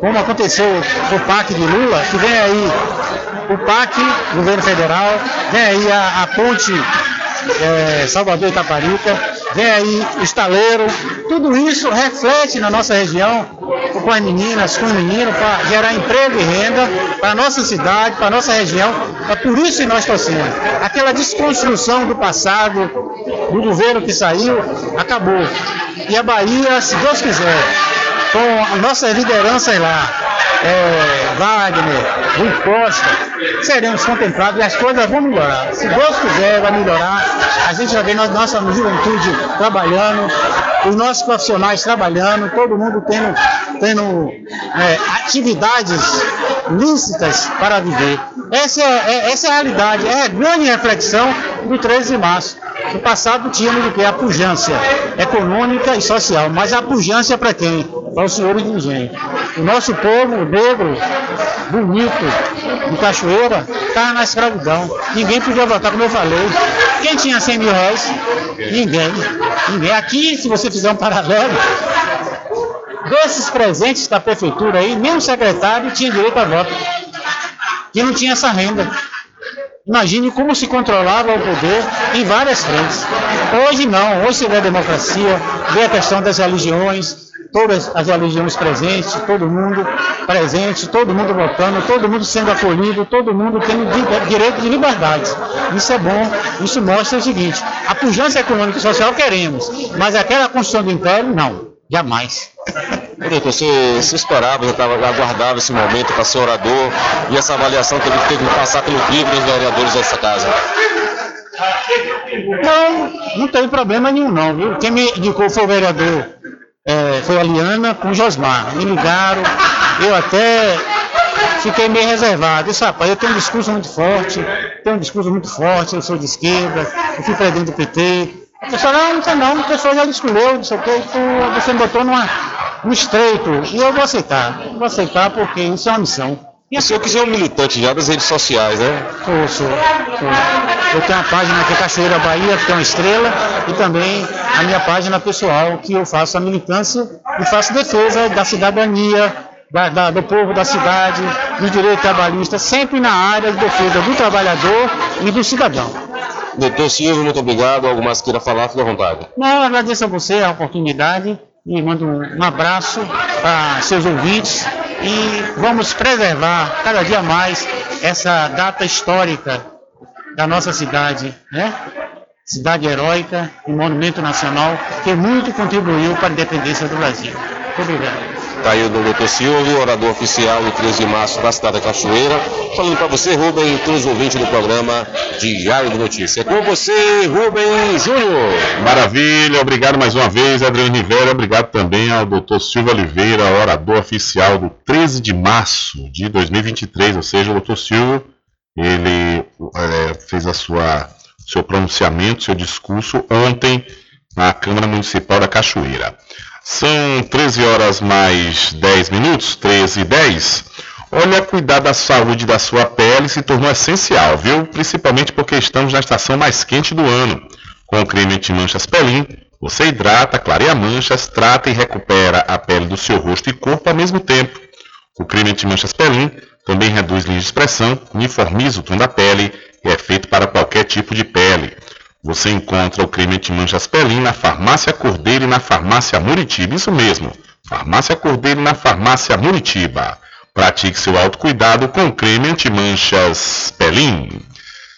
como aconteceu com o PAC de Lula, que vem aí o PAC, governo federal, vem aí a, a ponte é, Salvador Itaparica, vem aí estaleiro, tudo isso reflete na nossa região, com as meninas, com os meninos, para gerar emprego e renda para a nossa cidade, para a nossa região. É por isso que nós torcemos. Aquela desconstrução do passado, do governo que saiu, acabou. E a Bahia, se Deus quiser, com as nossas lideranças lá, é, Wagner, Rui Costa, seremos contemplados e as coisas vão melhorar. Se Deus quiser, vai melhorar. A gente já vê nossa juventude trabalhando, os nossos profissionais trabalhando, todo mundo tendo, tendo é, atividades lícitas para viver. Essa é, é, essa é a realidade, é a grande reflexão do 13 de março. No passado tínhamos o que? A pujança econômica e social, mas a pujança para quem? Para os senhores dirigentes. O nosso povo negro, bonito, de Cachoeira, está na escravidão. Ninguém podia votar, como eu falei. Quem tinha 100 mil reais? Ninguém. Ninguém. Aqui, se você fizer um paralelo, desses presentes da prefeitura aí, nem o secretário tinha direito a voto. Que não tinha essa renda. Imagine como se controlava o poder em várias frentes. Hoje não, hoje se vê a democracia, vê a questão das religiões, todas as religiões presentes, todo mundo presente, todo mundo votando, todo mundo sendo acolhido, todo mundo tendo di- direito de liberdades. Isso é bom, isso mostra o seguinte, a pujança econômica e social queremos, mas aquela construção do império, não, jamais. Doutor, você, você esperava, já aguardava esse momento para ser orador e essa avaliação que ele teve que passar pelo crivo dos vereadores dessa casa? Não, não teve problema nenhum não, viu? Quem me indicou foi o vereador, é, foi a Liana com o Josmar. Me ligaram, eu até fiquei meio reservado. Disse, rapaz, eu tenho um discurso muito forte, tenho um discurso muito forte, eu sou de esquerda, eu fui presidente do PT. A pessoa, não, não tem não, a pessoa já escolheu, não sei o que, tu- você me botou numa, no estreito. E eu vou aceitar, vou aceitar porque isso é uma missão. E o senhor que já é um militante já das redes sociais, né? Sou, sou. Eu tenho uma página que é Cachoeira Bahia, que é uma estrela, e também a minha página pessoal, que eu faço a militância e faço defesa da cidadania, da- da- do povo da cidade, dos direitos trabalhistas, sempre na área de defesa do trabalhador e do cidadão. Doutor Silvio, muito obrigado. Algo mais queira falar, fique à vontade. Não, eu agradeço a você a oportunidade e mando um, um abraço para seus ouvintes e vamos preservar cada dia mais essa data histórica da nossa cidade, né? Cidade heróica e monumento nacional que muito contribuiu para a independência do Brasil. Muito obrigado. Tá aí o doutor Silvio, orador oficial do 13 de março da cidade da Cachoeira. Falando para você, Rubem, e todos os ouvintes do programa Diário de Notícia. É com você, Rubem Júnior. Maravilha, obrigado mais uma vez, Adriano Rivera. Obrigado também ao Dr. Silvio Oliveira, orador oficial do 13 de março de 2023. Ou seja, o Dr. Silvio, ele eh, fez a sua seu pronunciamento, seu discurso ontem na Câmara Municipal da Cachoeira. São 13 horas mais 10 minutos, 13 e 10. Olha, cuidar da saúde da sua pele se tornou essencial, viu? Principalmente porque estamos na estação mais quente do ano. Com o creme anti-manchas Pelin, você hidrata, clareia manchas, trata e recupera a pele do seu rosto e corpo ao mesmo tempo. O creme anti-manchas Pelin também reduz linhas de expressão, uniformiza o tom da pele e é feito para qualquer tipo de pele. Você encontra o creme anti-manchas Pelin na Farmácia Cordeiro e na Farmácia Muritiba. Isso mesmo, Farmácia Cordeiro e na Farmácia Muritiba. Pratique seu autocuidado com o creme anti-manchas Pelin.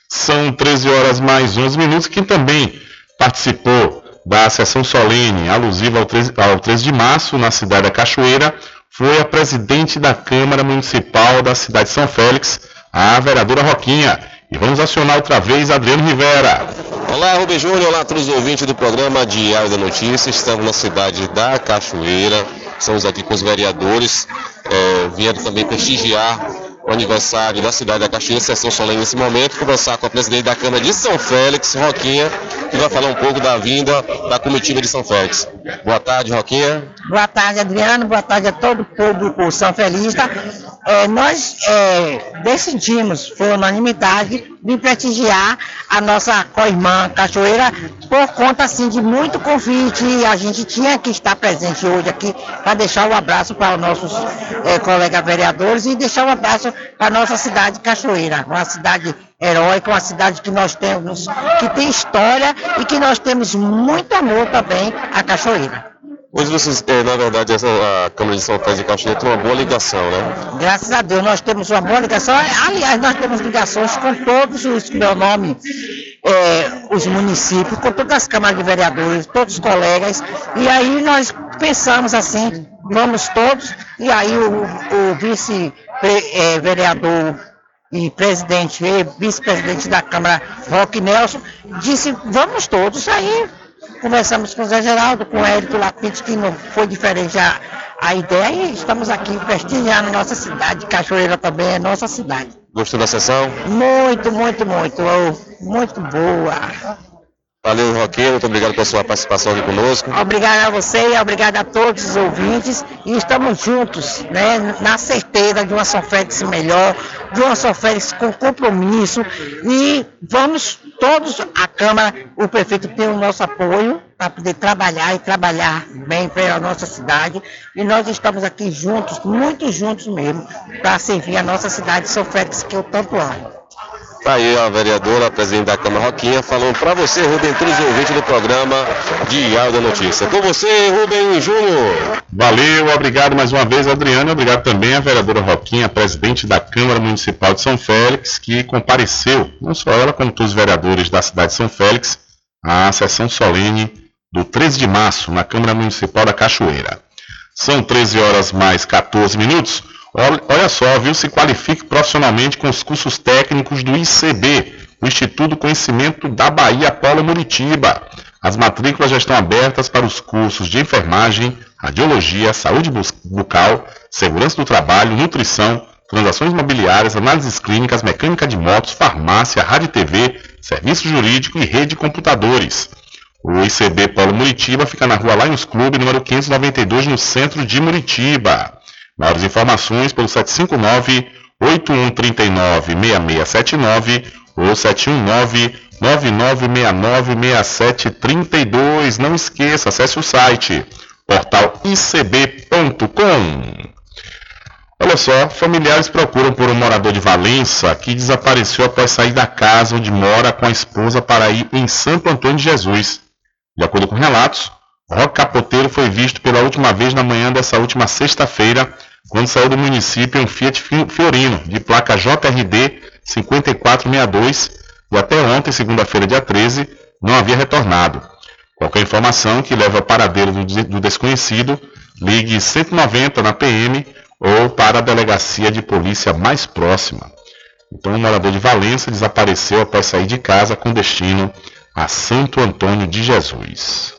São 13 horas mais 11 minutos. Quem também participou da sessão solene alusiva ao 13, ao 13 de março na cidade da Cachoeira foi a presidente da Câmara Municipal da cidade de São Félix, a vereadora Roquinha. E vamos acionar outra vez Adriano Rivera. Olá, Rubem Júnior, olá todos os ouvintes do programa Diário da Notícia. Estamos na cidade da Cachoeira, estamos aqui com os vereadores, eh, vieram também prestigiar aniversário da cidade da Cachoeira, sessão solene nesse momento, conversar com a presidente da Câmara de São Félix, Roquinha, que vai falar um pouco da vinda da comitiva de São Félix. Boa tarde, Roquinha. Boa tarde, Adriano. Boa tarde a todo o público São Felista. É, nós é, decidimos, por unanimidade, de prestigiar a nossa co-irmã Cachoeira por conta assim, de muito convite. A gente tinha que estar presente hoje aqui para deixar o abraço para os nossos é, colegas vereadores e deixar um abraço a nossa cidade Cachoeira, uma cidade heróica, uma cidade que nós temos, que tem história e que nós temos muito amor também à Cachoeira. Hoje vocês, eh, na verdade, essa, a Câmara de São Félix e Cachoeira tem uma boa ligação, né? Graças a Deus, nós temos uma boa ligação. Aliás, nós temos ligações com todos os, meu nome, é, os municípios, com todas as câmaras de vereadores, todos os colegas. E aí nós pensamos assim, vamos todos, e aí o, o vice-vereador e presidente e vice-presidente da Câmara, Roque Nelson, disse, vamos todos. Aí conversamos com o Zé Geraldo, com o Érico Lapinte, que não foi diferente a, a ideia, e estamos aqui prestigiando nossa cidade, Cachoeira também é nossa cidade. Gostou da sessão? Muito, muito, muito, oh, muito boa. Valeu, Roquinha, muito obrigado pela sua participação aqui conosco. Obrigada a você e obrigada a todos os ouvintes. E estamos juntos, né, na certeza de uma São Félix melhor, de uma São Félix com compromisso. E vamos todos, a Câmara, o prefeito tem o nosso apoio para poder trabalhar e trabalhar bem para a nossa cidade. E nós estamos aqui juntos, muito juntos mesmo, para servir a nossa cidade de São Félix, que eu tanto amo. Tá aí a vereadora, a presidente da Câmara Roquinha, falando para você, Rubem, os ouvintes do programa Diário da Notícia. Com você, Rubem Júnior. Valeu, obrigado mais uma vez, Adriano, obrigado também à vereadora Roquinha, presidente da Câmara Municipal de São Félix, que compareceu, não só ela, como todos os vereadores da cidade de São Félix, à sessão solene do 13 de março, na Câmara Municipal da Cachoeira. São 13 horas mais 14 minutos. Olha só, viu? Se qualifique profissionalmente com os cursos técnicos do ICB, o Instituto Conhecimento da Bahia Polo Muritiba. As matrículas já estão abertas para os cursos de enfermagem, radiologia, saúde bucal, segurança do trabalho, nutrição, transações imobiliárias, análises clínicas, mecânica de motos, farmácia, rádio e TV, serviço jurídico e rede de computadores. O ICB Polo Muritiba fica na rua Lions Clube, número 592, no centro de Muritiba. Maiores informações pelo 759-8139-6679 ou 719-9969-6732. Não esqueça, acesse o site portalicb.com. Olha só, familiares procuram por um morador de Valença que desapareceu após sair da casa onde mora com a esposa para ir em Santo Antônio de Jesus. De acordo com relatos, Roque Capoteiro foi visto pela última vez na manhã dessa última sexta-feira quando saiu do município um Fiat Fiorino, de placa JRD 5462, e até ontem, segunda-feira, dia 13, não havia retornado. Qualquer informação que leve ao paradeiro do desconhecido, ligue 190 na PM ou para a delegacia de polícia mais próxima. Então, o morador de Valença desapareceu após sair de casa com destino a Santo Antônio de Jesus.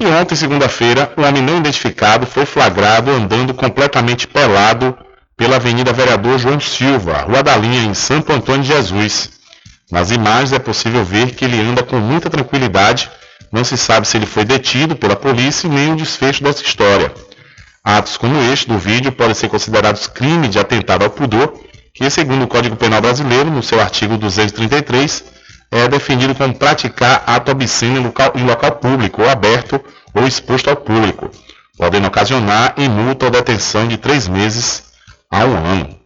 E ontem, segunda-feira, um homem não identificado foi flagrado andando completamente pelado pela Avenida Vereador João Silva, Rua da Linha, em Santo Antônio de Jesus. Nas imagens é possível ver que ele anda com muita tranquilidade, não se sabe se ele foi detido pela polícia nem o desfecho dessa história. Atos como este do vídeo podem ser considerados crime de atentado ao pudor, que, segundo o Código Penal Brasileiro, no seu artigo 233, é definido como praticar ato obsceno em local, em local público ou aberto ou exposto ao público, podendo ocasionar em multa ou detenção de três meses a um ano.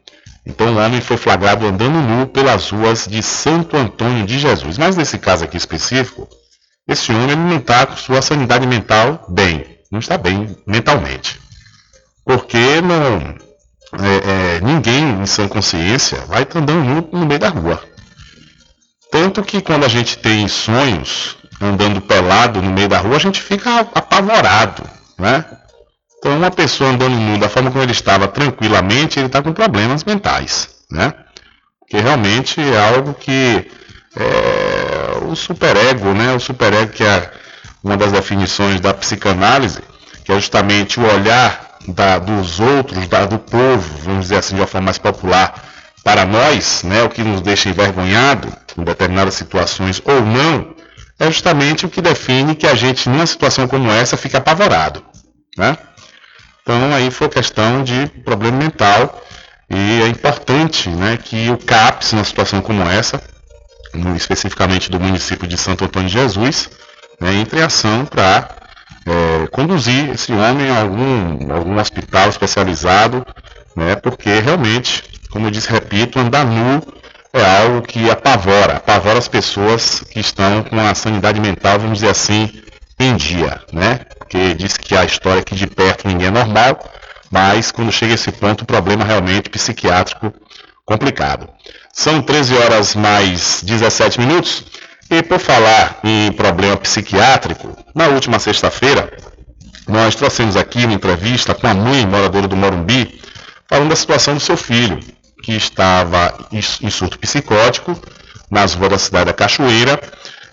Então o homem foi flagrado andando nu pelas ruas de Santo Antônio de Jesus. Mas nesse caso aqui específico, esse homem não está com sua sanidade mental bem, não está bem mentalmente. Porque não, é, é, ninguém em sã consciência vai andando nu no meio da rua. Tanto que quando a gente tem sonhos andando pelado no meio da rua, a gente fica apavorado, né? Então uma pessoa andando nu da forma como ele estava tranquilamente, ele está com problemas mentais, né? Que realmente é algo que é, o superego, né? O superego que é uma das definições da psicanálise, que é justamente o olhar da, dos outros, da, do povo, vamos dizer assim de uma forma mais popular, para nós, né, o que nos deixa envergonhado em determinadas situações ou não, é justamente o que define que a gente, numa situação como essa, fica apavorado. Né? Então, aí foi questão de problema mental e é importante né, que o CAPS, numa situação como essa, especificamente do município de Santo Antônio de Jesus, né, entre em ação para é, conduzir esse homem a algum, algum hospital especializado, né, porque realmente como eu disse, repito, andar nu é algo que apavora, apavora as pessoas que estão com a sanidade mental, vamos dizer assim, em dia, né? Porque diz que a história que de perto ninguém é normal, mas quando chega a esse ponto, o problema realmente psiquiátrico complicado. São 13 horas mais 17 minutos. E por falar em problema psiquiátrico, na última sexta-feira, nós trouxemos aqui uma entrevista com a mãe moradora do Morumbi, falando da situação do seu filho que estava em surto psicótico nas ruas da cidade da Cachoeira.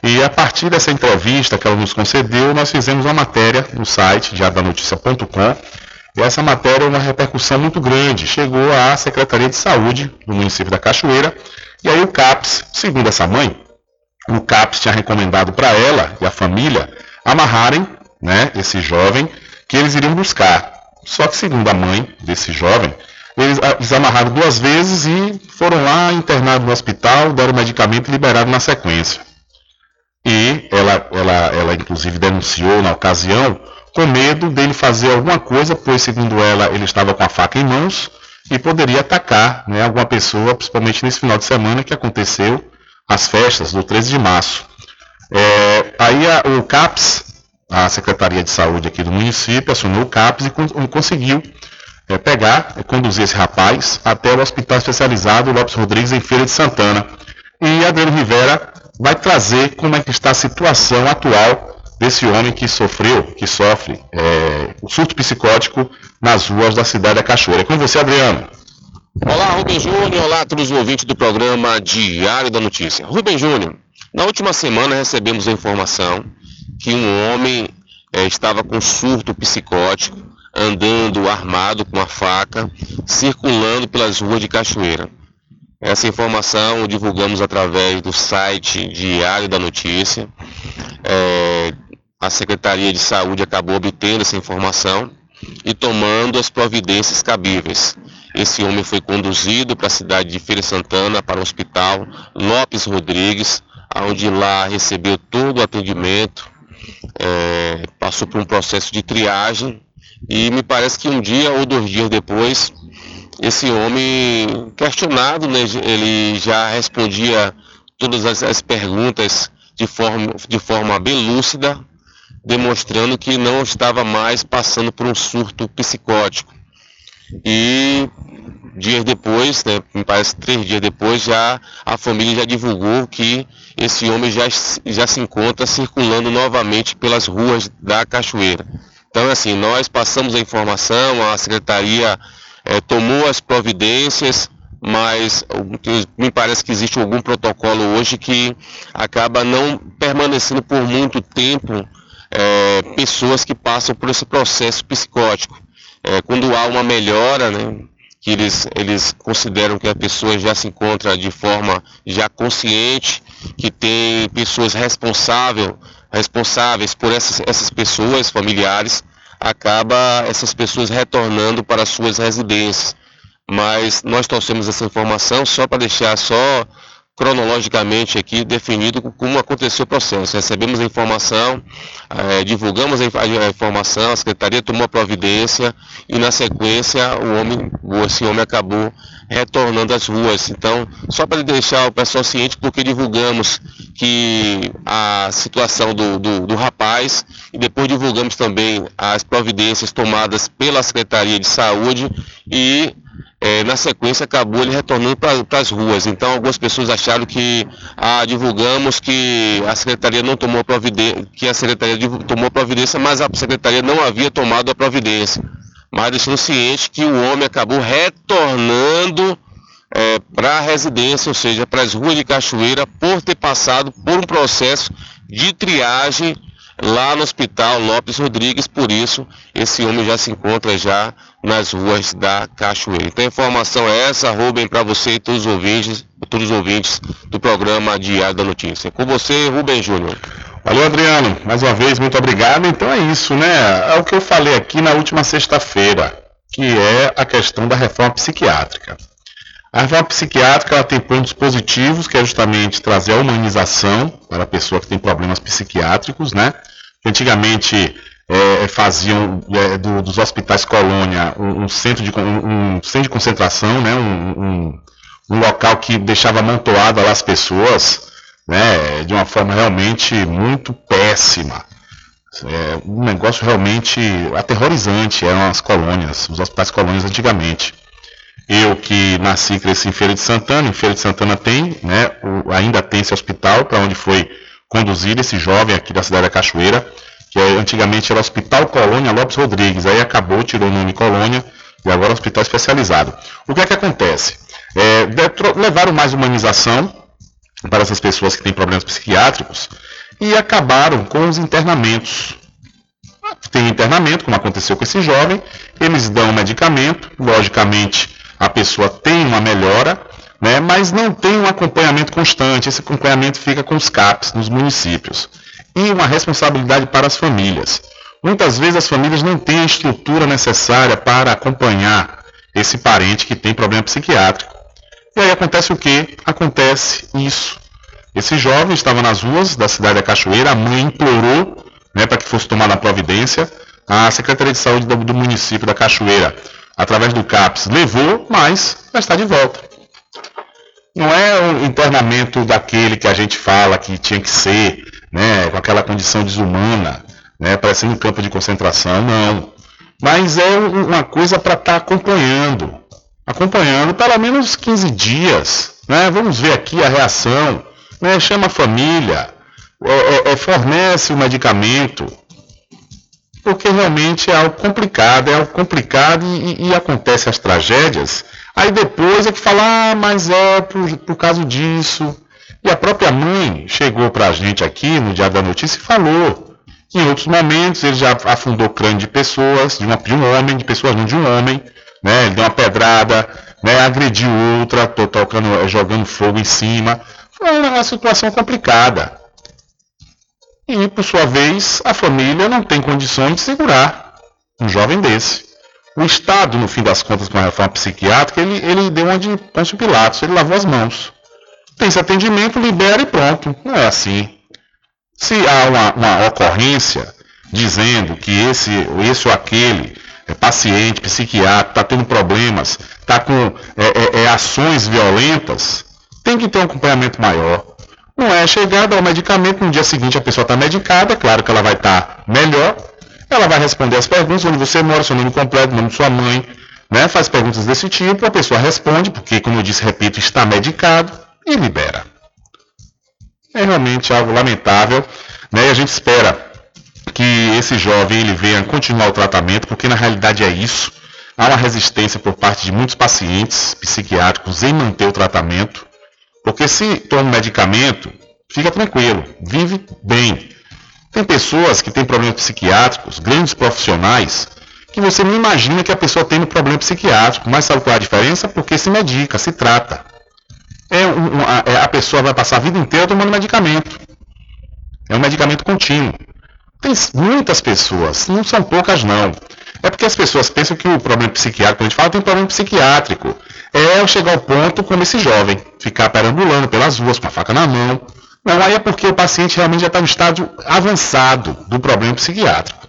E a partir dessa entrevista que ela nos concedeu, nós fizemos uma matéria no site diadanoticia.com. E essa matéria é uma repercussão muito grande. Chegou à Secretaria de Saúde do município da Cachoeira. E aí o CAPS, segundo essa mãe, o CAPS tinha recomendado para ela e a família amarrarem né, esse jovem que eles iriam buscar. Só que segundo a mãe desse jovem, eles desamarraram duas vezes e foram lá, internados no hospital, deram medicamento e liberaram na sequência. E ela, ela, ela inclusive denunciou na ocasião com medo dele fazer alguma coisa, pois segundo ela ele estava com a faca em mãos e poderia atacar né, alguma pessoa, principalmente nesse final de semana que aconteceu as festas do 13 de março. É, aí a, o CAPS, a Secretaria de Saúde aqui do município, acionou o CAPS e, con conseguiu é, pegar, é, conduzir esse rapaz até o Hospital Especializado Lopes Rodrigues em Feira de Santana. E Adriano Rivera vai trazer como é que está a situação atual desse homem que sofreu, que sofre é, o surto psicótico nas ruas da cidade da Cachoeira. É com você, Adriano. Olá, Rubem Júnior. Olá a todos os ouvintes do programa Diário da Notícia. Rubem Júnior, na última semana recebemos a informação que um homem é, estava com surto psicótico, andando armado com uma faca, circulando pelas ruas de Cachoeira. Essa informação divulgamos através do site Diário da Notícia. É, a Secretaria de Saúde acabou obtendo essa informação e tomando as providências cabíveis. Esse homem foi conduzido para a cidade de Feira Santana, para o Hospital Lopes Rodrigues, onde lá recebeu todo o atendimento, é, passou por um processo de triagem e me parece que um dia ou dois dias depois, esse homem questionado, né, ele já respondia todas as, as perguntas de forma, de forma bem lúcida, demonstrando que não estava mais passando por um surto psicótico. E dias depois, né, me parece três dias depois, já a família já divulgou que esse homem já, já se encontra circulando novamente pelas ruas da Cachoeira. Então, assim, nós passamos a informação, a secretaria é, tomou as providências, mas me parece que existe algum protocolo hoje que acaba não permanecendo por muito tempo é, pessoas que passam por esse processo psicótico. É, quando há uma melhora, né, que eles, eles consideram que a pessoa já se encontra de forma já consciente, que tem pessoas responsável, responsáveis por essas, essas pessoas, familiares, acaba essas pessoas retornando para suas residências. Mas nós trouxemos essa informação só para deixar só cronologicamente aqui definido como aconteceu o processo. Recebemos a informação, eh, divulgamos a, informação, a secretaria tomou providência e na sequência o homem, esse homem acabou retornando às ruas. Então, só para deixar o pessoal ciente, porque divulgamos que a situação do, do, do rapaz e depois divulgamos também as providências tomadas pela Secretaria de Saúde e é, na sequência acabou ele retornando para as ruas. Então algumas pessoas acharam que ah, divulgamos que a secretaria não tomou providência, que a secretaria tomou providência, mas a secretaria não havia tomado a providência. Mas deixando ciente que o homem acabou retornando é, para a residência, ou seja, para as ruas de Cachoeira, por ter passado por um processo de triagem lá no Hospital Lopes Rodrigues, por isso esse homem já se encontra já nas ruas da Cachoeira. Então a informação é essa, Rubem, para você e todos os ouvintes, todos os ouvintes do programa Diário da Notícia. Com você, Rubem Júnior. Valeu, Adriano. Mais uma vez, muito obrigado. Então é isso, né? É o que eu falei aqui na última sexta-feira, que é a questão da reforma psiquiátrica. A reforma psiquiátrica ela tem pontos positivos, que é justamente trazer a humanização para a pessoa que tem problemas psiquiátricos, né? Antigamente é, faziam é, do, dos hospitais colônia um, um centro de um, um, centro de concentração, né? Um, um, local que deixava amontoado lá as pessoas, né? De uma forma realmente muito péssima. É um negócio realmente aterrorizante eram as colônias, os hospitais colônias antigamente. Eu que nasci e cresci em Feira de Santana, em Feira de Santana tem, né, o, ainda tem esse hospital para onde foi conduzido esse jovem aqui da cidade da Cachoeira que antigamente era Hospital Colônia Lopes Rodrigues, aí acabou, tirou o nome Colônia, e agora é Hospital Especializado. O que é que acontece? É, levaram mais humanização para essas pessoas que têm problemas psiquiátricos e acabaram com os internamentos. Tem internamento, como aconteceu com esse jovem, eles dão medicamento, logicamente a pessoa tem uma melhora, né, mas não tem um acompanhamento constante. Esse acompanhamento fica com os CAPs nos municípios e uma responsabilidade para as famílias. Muitas vezes as famílias não têm a estrutura necessária para acompanhar esse parente que tem problema psiquiátrico. E aí acontece o que? Acontece isso. Esse jovem estava nas ruas da cidade da Cachoeira, a mãe implorou né, para que fosse tomada a providência. A Secretaria de Saúde do, do município da Cachoeira através do CAPS, levou, mas vai estar de volta. Não é o internamento daquele que a gente fala que tinha que ser, né, com aquela condição desumana, né, parecendo um campo de concentração, não. Mas é uma coisa para estar tá acompanhando, acompanhando pelo menos 15 dias, né, vamos ver aqui a reação, né, chama a família, é, é, é, fornece o medicamento, porque realmente é algo complicado, é algo complicado e, e, acontece as tragédias. Aí depois é que fala, ah, mas é por, por causa disso. E a própria mãe chegou para a gente aqui no Dia da Notícia e falou. Em outros momentos ele já afundou o crânio de pessoas, de, uma, de um homem, de pessoas não de um homem, né? Ele deu uma pedrada, né? agrediu outra, tocando, jogando fogo em cima. Foi uma situação complicada. E, por sua vez, a família não tem condições de segurar um jovem desse. O Estado, no fim das contas, com a reforma psiquiátrica, ele, ele deu uma de Pôncio Pilatos, ele lavou as mãos. Tem esse atendimento, libera e pronto. Não é assim. Se há uma, uma ocorrência dizendo que esse, esse ou aquele é paciente psiquiátrico está tendo problemas, está com é, é, é, ações violentas, tem que ter um acompanhamento maior. Não é chegar, dar o medicamento, no dia seguinte a pessoa está medicada, claro que ela vai estar tá melhor, ela vai responder as perguntas, onde você mora, seu nome completo, nome de sua mãe, né? faz perguntas desse tipo, a pessoa responde, porque, como eu disse, repito, está medicado e libera. É realmente algo lamentável, né? e a gente espera que esse jovem ele venha continuar o tratamento, porque na realidade é isso. Há uma resistência por parte de muitos pacientes psiquiátricos em manter o tratamento. Porque se toma medicamento, fica tranquilo, vive bem. Tem pessoas que têm problemas psiquiátricos, grandes profissionais, que você não imagina que a pessoa tem um problema psiquiátrico, mas sabe qual é a diferença? Porque se medica, se trata. É um, a, é, a pessoa vai passar a vida inteira tomando medicamento. É um medicamento contínuo. Tem muitas pessoas, não são poucas não. É porque as pessoas pensam que o problema psiquiátrico, a gente fala, tem problema psiquiátrico é chegar ao ponto como esse jovem, ficar perambulando pelas ruas com a faca na mão. Não, aí é porque o paciente realmente já está no estágio avançado do problema psiquiátrico.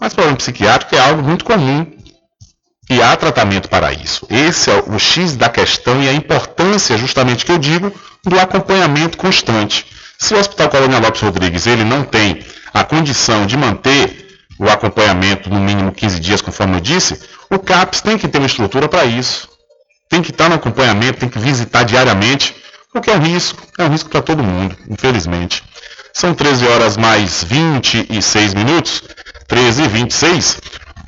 Mas o problema psiquiátrico é algo muito comum e há tratamento para isso. Esse é o X da questão e a importância, justamente que eu digo, do acompanhamento constante. Se o Hospital Colônia Lopes Rodrigues ele não tem a condição de manter o acompanhamento no mínimo 15 dias, conforme eu disse, o CAPS tem que ter uma estrutura para isso tem que estar no acompanhamento, tem que visitar diariamente, porque é um risco, é um risco para todo mundo, infelizmente. São 13 horas mais 26 minutos, 13 e 26.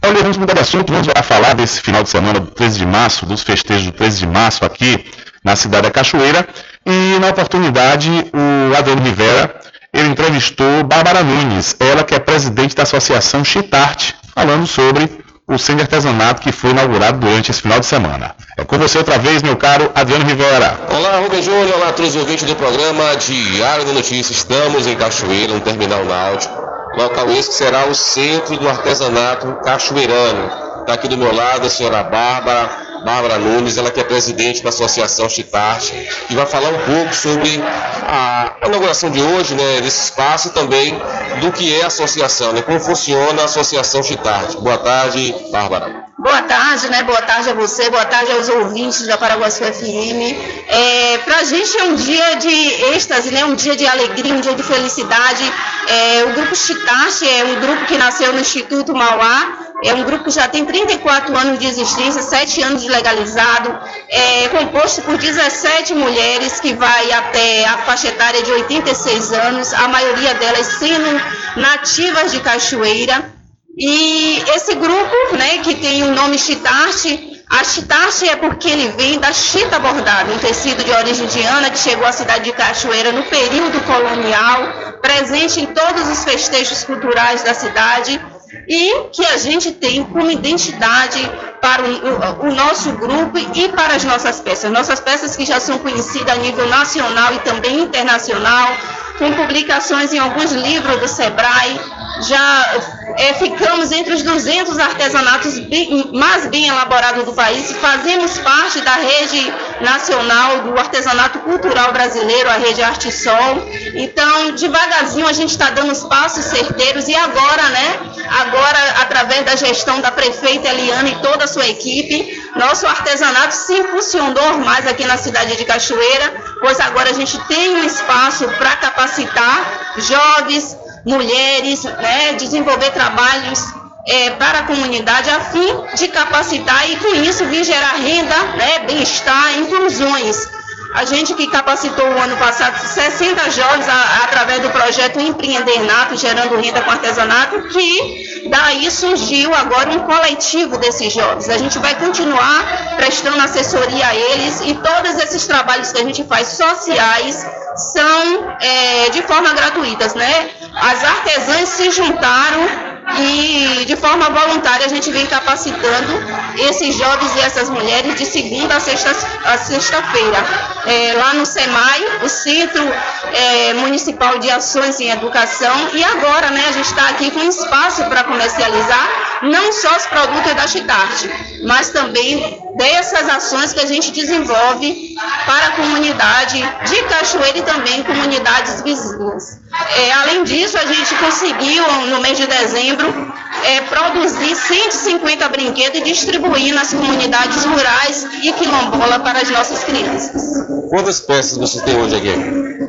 Olha, vamos mudar de assunto, vamos falar desse final de semana do 13 de março, dos festejos do 13 de março aqui na cidade da Cachoeira. E na oportunidade, o Adriano Rivera, ele entrevistou Bárbara Nunes, ela que é presidente da Associação Chitarte, falando sobre o Centro de Artesanato que foi inaugurado durante esse final de semana. É com você outra vez, meu caro Adriano Rivera. Olá, Rubem Júnior, olá todos os ouvintes do programa Diário da Notícia. Estamos em Cachoeira, no Terminal Náutico, local esse que será o Centro do Artesanato Cachoeirano. Está aqui do meu lado a senhora Bárbara, Bárbara Nunes, ela que é presidente da Associação Chitarte, e vai falar um pouco sobre a inauguração de hoje, né, desse espaço e também do que é a associação, né, como funciona a Associação Chitarte. Boa tarde, Bárbara. Boa tarde, né? Boa tarde a você, boa tarde aos ouvintes da Paraguaçu FM. É, Para a gente é um dia de êxtase, né? Um dia de alegria, um dia de felicidade. É, o Grupo Chitarte é um grupo que nasceu no Instituto Mauá, é um grupo que já tem 34 anos de existência, 7 anos de legalizado, é composto por 17 mulheres que vai até a faixa etária de 86 anos, a maioria delas sendo nativas de Cachoeira. E esse grupo, né, que tem o nome Chitarte, a Chitarte é porque ele vem da chita bordada, um tecido de origem indiana que chegou à cidade de Cachoeira no período colonial, presente em todos os festejos culturais da cidade e que a gente tem como identidade para o, o, nosso grupo e para as nossas peças. Nossas peças que já são conhecidas a nível nacional e também internacional, com publicações em alguns livros do SEBRAE, já é, ficamos entre os 200 artesanatos bem, mais bem elaborados do país, fazemos parte da rede nacional do artesanato cultural brasileiro, a rede Arte Sol. Então, devagarzinho a gente está dando os passos certeiros e agora, né? Agora, através da gestão da prefeita Eliana e toda a sua equipe, nosso artesanato se impulsionou mais aqui na cidade de Cachoeira, pois agora a gente tem um espaço para capacitar jovens, mulheres, né, desenvolver trabalhos é, para a comunidade a fim de capacitar e com isso vir gerar renda, né, bem-estar, inclusões. A gente que capacitou o ano passado 60 jovens a, através do projeto Empreender Nato, gerando renda com artesanato, que daí surgiu agora um coletivo desses jovens. A gente vai continuar prestando assessoria a eles e todos esses trabalhos que a gente faz sociais são é, de forma gratuitas, né? As artesãs se juntaram e de forma voluntária a gente vem capacitando esses jovens e essas mulheres de segunda a sexta-feira. Sexta é, lá no SEMAI, o Centro é, Municipal de Ações em Educação, e agora né, a gente está aqui com espaço para comercializar não só os produtos da Chitarte, mas também dessas ações que a gente desenvolve para a comunidade de Cachoeira e também comunidades vizinhas. É, além disso, a gente conseguiu, no mês de dezembro, é, produzir 150 brinquedos e distribuir nas comunidades rurais e quilombola para as nossas crianças. Quantas peças você tem hoje aqui?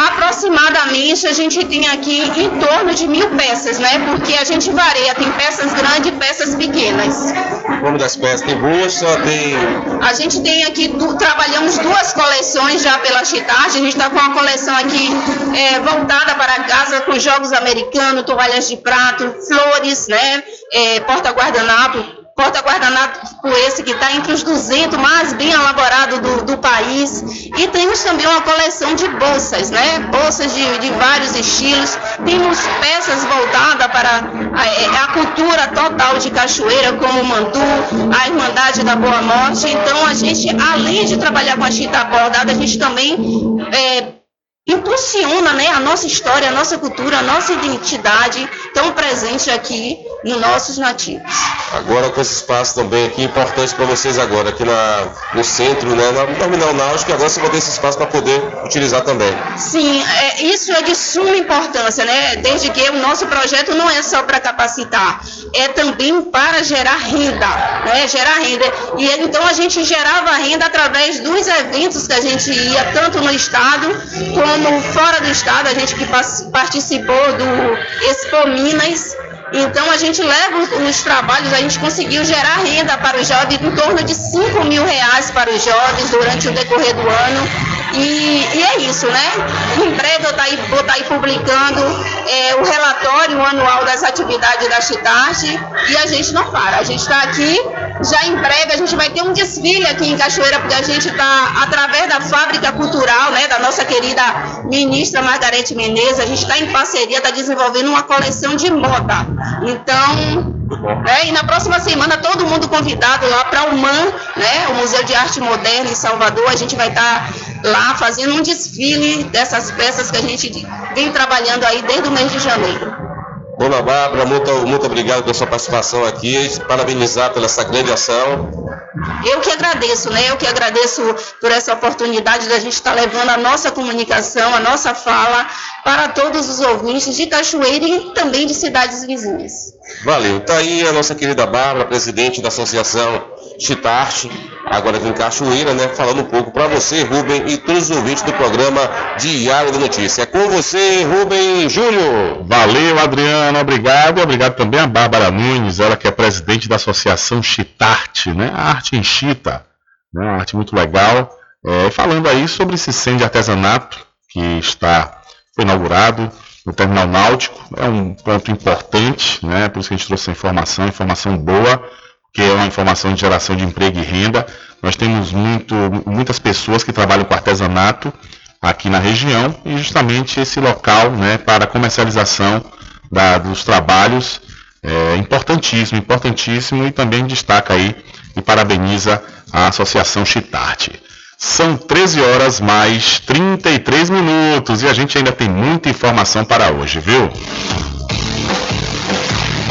Aproximadamente a gente tem aqui em torno de mil peças, né? Porque a gente varia, tem peças grandes e peças pequenas. O nome das peças tem bolsa, tem. A gente tem aqui, trabalhamos duas coleções já pela Chitarte, a gente está com uma coleção aqui é, voltada para casa com jogos americanos, toalhas de prato, flores, né? É, porta-guardanapo, porta-guardanapo esse que está entre os 200 mais bem elaborados do, do, país. E temos também uma coleção de bolsas, né? Bolsas de, de vários estilos. Temos peças voltadas para a, é, a, cultura total de Cachoeira, como o Mandu, a Irmandade da Boa Morte. Então, a gente, além de trabalhar com a chita bordada, a gente também é, impulsiona né, a nossa história, a nossa cultura, a nossa identidade tão presente aqui nos nossos nativos. Agora com esse espaço também aqui importante para vocês agora, aqui na, no centro, né, no terminal náutico, agora você vai ter esse espaço para poder utilizar também. Sim, é, isso é de suma importância, né? Desde que o nosso projeto não é só para capacitar, é também para gerar renda, né? Gerar renda. E então a gente gerava renda através dos eventos que a gente ia, tanto no estado como fora do estado, a gente que participou do Expo Minas então a gente leva os trabalhos, a gente conseguiu gerar renda para os jovens em torno de 5 mil reais para os jovens durante o decorrer do ano. E, e é isso, né? Em breve eu tá aí, vou estar tá aí publicando é, o relatório anual das atividades da Chitarte e a gente não para. A gente está aqui, já em breve a gente vai ter um desfile aqui em Cachoeira, porque a gente está, através da fábrica cultural, né, da nossa querida ministra Margarete Menezes, a gente está em parceria, está desenvolvendo uma coleção de moda. Então, é, e na próxima semana, todo mundo convidado lá para o MAN, né, o Museu de Arte Moderna em Salvador. A gente vai estar tá lá fazendo um desfile dessas peças que a gente vem trabalhando aí desde o mês de janeiro. Dona Bárbara, muito, muito obrigado pela sua participação aqui, parabenizar pela essa grande ação. Eu que agradeço, né? Eu que agradeço por essa oportunidade da gente estar levando a nossa comunicação, a nossa fala para todos os ouvintes de Cachoeira e também de cidades vizinhas. Valeu. Está aí a nossa querida Bárbara, presidente da Associação Chitarte, agora aqui em Cachoeira, né? Falando um pouco para você, Rubem, e todos os ouvintes do programa Diário da Notícia. É com você, Rubem Júnior. Valeu, Adriano, obrigado. Obrigado também a Bárbara Nunes, ela que é presidente da Associação Chitarte, né? A arte em Chita, né? Uma arte muito legal. É, falando aí sobre esse centro de artesanato que está foi inaugurado no terminal náutico, é um ponto importante, né? Por isso que a gente trouxe essa informação, informação boa que é uma informação de geração de emprego e renda. Nós temos muito, muitas pessoas que trabalham com artesanato aqui na região e justamente esse local né, para comercialização da, dos trabalhos é importantíssimo, importantíssimo e também destaca aí e parabeniza a Associação Chitarte. São 13 horas mais 33 minutos e a gente ainda tem muita informação para hoje, viu?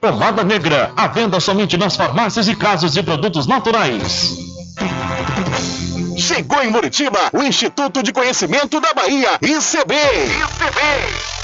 Pomada negra, à venda somente nas farmácias e casas de produtos naturais. Chegou em Muritiba o Instituto de Conhecimento da Bahia, ICB. ICB.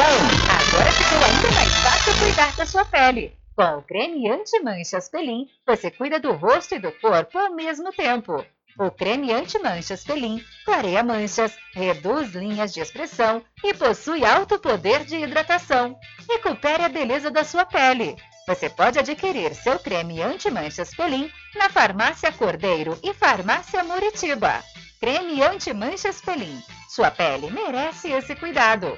Agora ficou ainda mais fácil cuidar da sua pele. Com o creme anti-manchas Pelin, você cuida do rosto e do corpo ao mesmo tempo. O creme anti-manchas Pelin clareia manchas, reduz linhas de expressão e possui alto poder de hidratação. Recupere a beleza da sua pele. Você pode adquirir seu creme anti-manchas Pelin na Farmácia Cordeiro e Farmácia Muritiba. Creme anti-manchas Pelin. Sua pele merece esse cuidado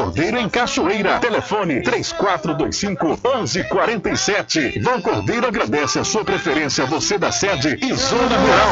Cordeiro, em Cachoeira. Telefone 3425 1147. Vão Cordeiro agradece a sua preferência, você da sede e Zona Rural.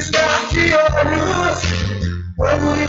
piscar de olhos. Quando lhe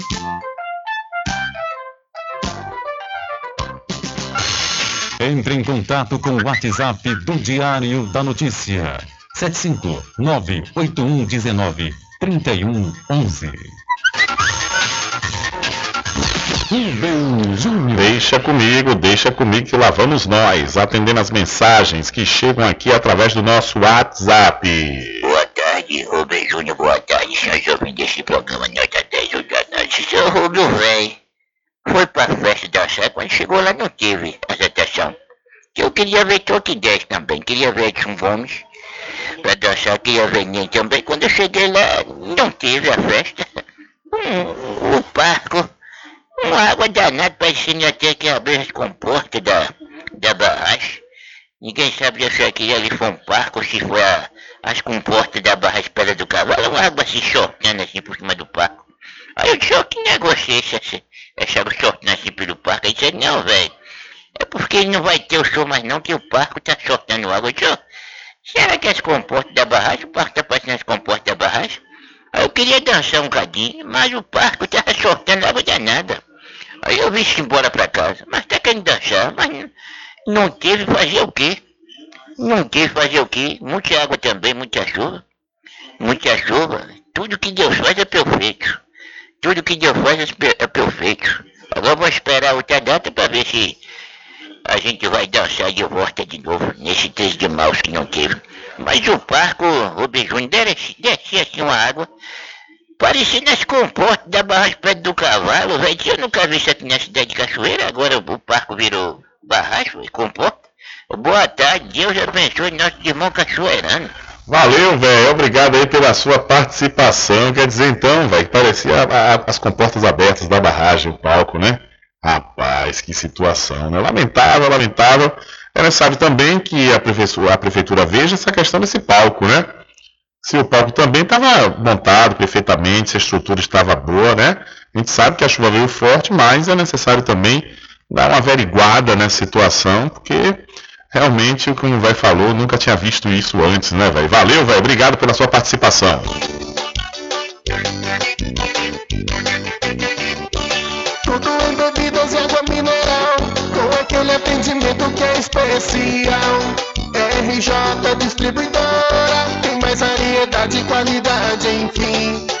Entre em contato com o WhatsApp do Diário da Notícia. 759-8119-3111. Deixa comigo, deixa comigo que lá vamos nós, atendendo as mensagens que chegam aqui através do nosso WhatsApp. Boa tarde, Rubem Júnior, boa tarde, senhores ouvintes desse programa Nota 10 da noite. Seu Rubem, véi, foi pra festa dançar, quando chegou lá não teve apresentação. Eu queria ver Toque 10 também, queria ver Edson Gomes pra dançar, queria ver Nen também. Quando eu cheguei lá, não teve a festa. O parco, uma água danada, parecendo até que abriu as comportas da, da barragem. Ninguém sabia se aquilo ali foi um parque ou se foi a, as comportas da barra espera do cavalo, uma água se chortando assim por cima do parque. Aí eu disse, oh, que negócio é esse, essa, essa água chortando assim pelo parque? Aí disse, não, velho, é porque não vai ter o show mais não, que o parque tá soltando água. Eu disse, será que as comportas da barragem, o parque tá parecendo as comportas da barragem? Aí eu queria dançar um cadinho, mas o parque tava soltando água danada. Aí eu vim embora pra casa, mas tá querendo dançar, mas não, não teve fazer o quê? Não teve fazer o quê? Muita água também, muita chuva. Muita chuva. Tudo que Deus faz é perfeito. Tudo que Deus faz é é perfeito. Agora vamos esperar outra data para ver se a gente vai dançar de volta de novo, nesse 3 de março que não teve. Mas o parque, o Júnior, descia, assim uma água, parecendo as comportas da barragem perto do cavalo, velho. Eu nunca vi isso aqui na cidade de Cachoeira, agora o parque virou barragem, foi comporta. Boa tarde, Deus abençoe nosso irmão cachoeirano. Valeu, velho. Obrigado aí pela sua participação. Quer dizer, então, velho, parecia a- a- as comportas abertas da barragem, o palco, né? Rapaz, que situação, né? Lamentável, lamentável. É necessário também que a prefeitura, a prefeitura veja essa questão desse palco, né? Se o palco também estava montado perfeitamente, se a estrutura estava boa, né? A gente sabe que a chuva veio forte, mas é necessário também dar uma averiguada nessa situação, porque realmente, como o vai falou, nunca tinha visto isso antes, né, velho? Valeu, velho. Obrigado pela sua participação. Tudo em bebidas e água mineral, com aquele atendimento que é especial. RJ Distribuidora, tem mais variedade e qualidade, enfim.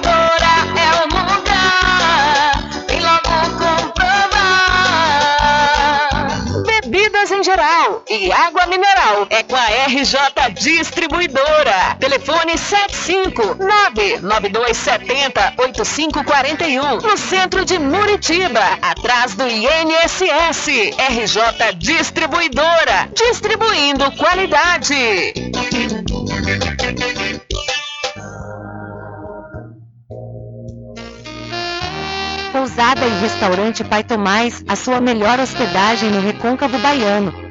e água mineral é com a RJ Distribuidora. Telefone 75992708541 no centro de Muritiba, atrás do INSS. RJ Distribuidora, distribuindo qualidade. Pousada e Restaurante Pai Tomás, a sua melhor hospedagem no Recôncavo Baiano,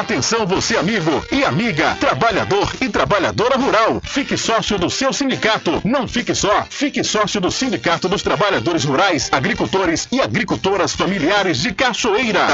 Atenção você amigo e amiga, trabalhador e trabalhadora rural. Fique sócio do seu sindicato. Não fique só, fique sócio do Sindicato dos Trabalhadores Rurais, Agricultores e Agricultoras Familiares de Cachoeira.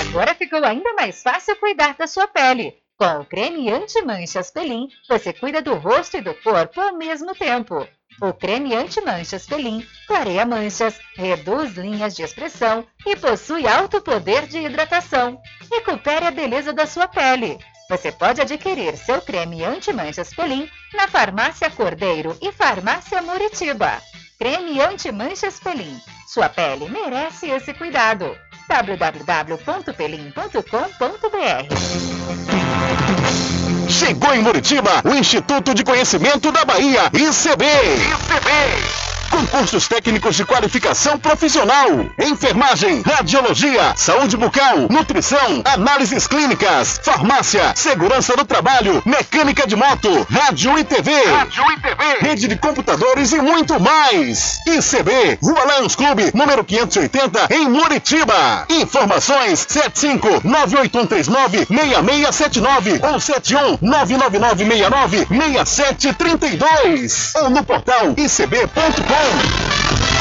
Agora ficou ainda mais fácil cuidar da sua pele. Com o creme anti-manchas Pelin, você cuida do rosto e do corpo ao mesmo tempo. O creme anti-manchas Pelin clareia manchas, reduz linhas de expressão e possui alto poder de hidratação. Recupere a beleza da sua pele. Você pode adquirir seu creme anti-manchas Pelin na Farmácia Cordeiro e Farmácia Muritiba. Creme anti-manchas Pelin. Sua pele merece esse cuidado. www.pelim.com.br Chegou em Muritiba o Instituto de Conhecimento da Bahia, ICB. ICB. Concursos técnicos de qualificação profissional. Enfermagem, radiologia, saúde bucal, nutrição, análises clínicas, farmácia, segurança do trabalho, mecânica de moto, rádio e TV. Rádio e TV. Rede de computadores e muito mais. ICB, Rua Lions Clube, número 580, em Muritiba. Informações 75 98139 6679 ou 71 99969 6732 ou no portal icb.com. home.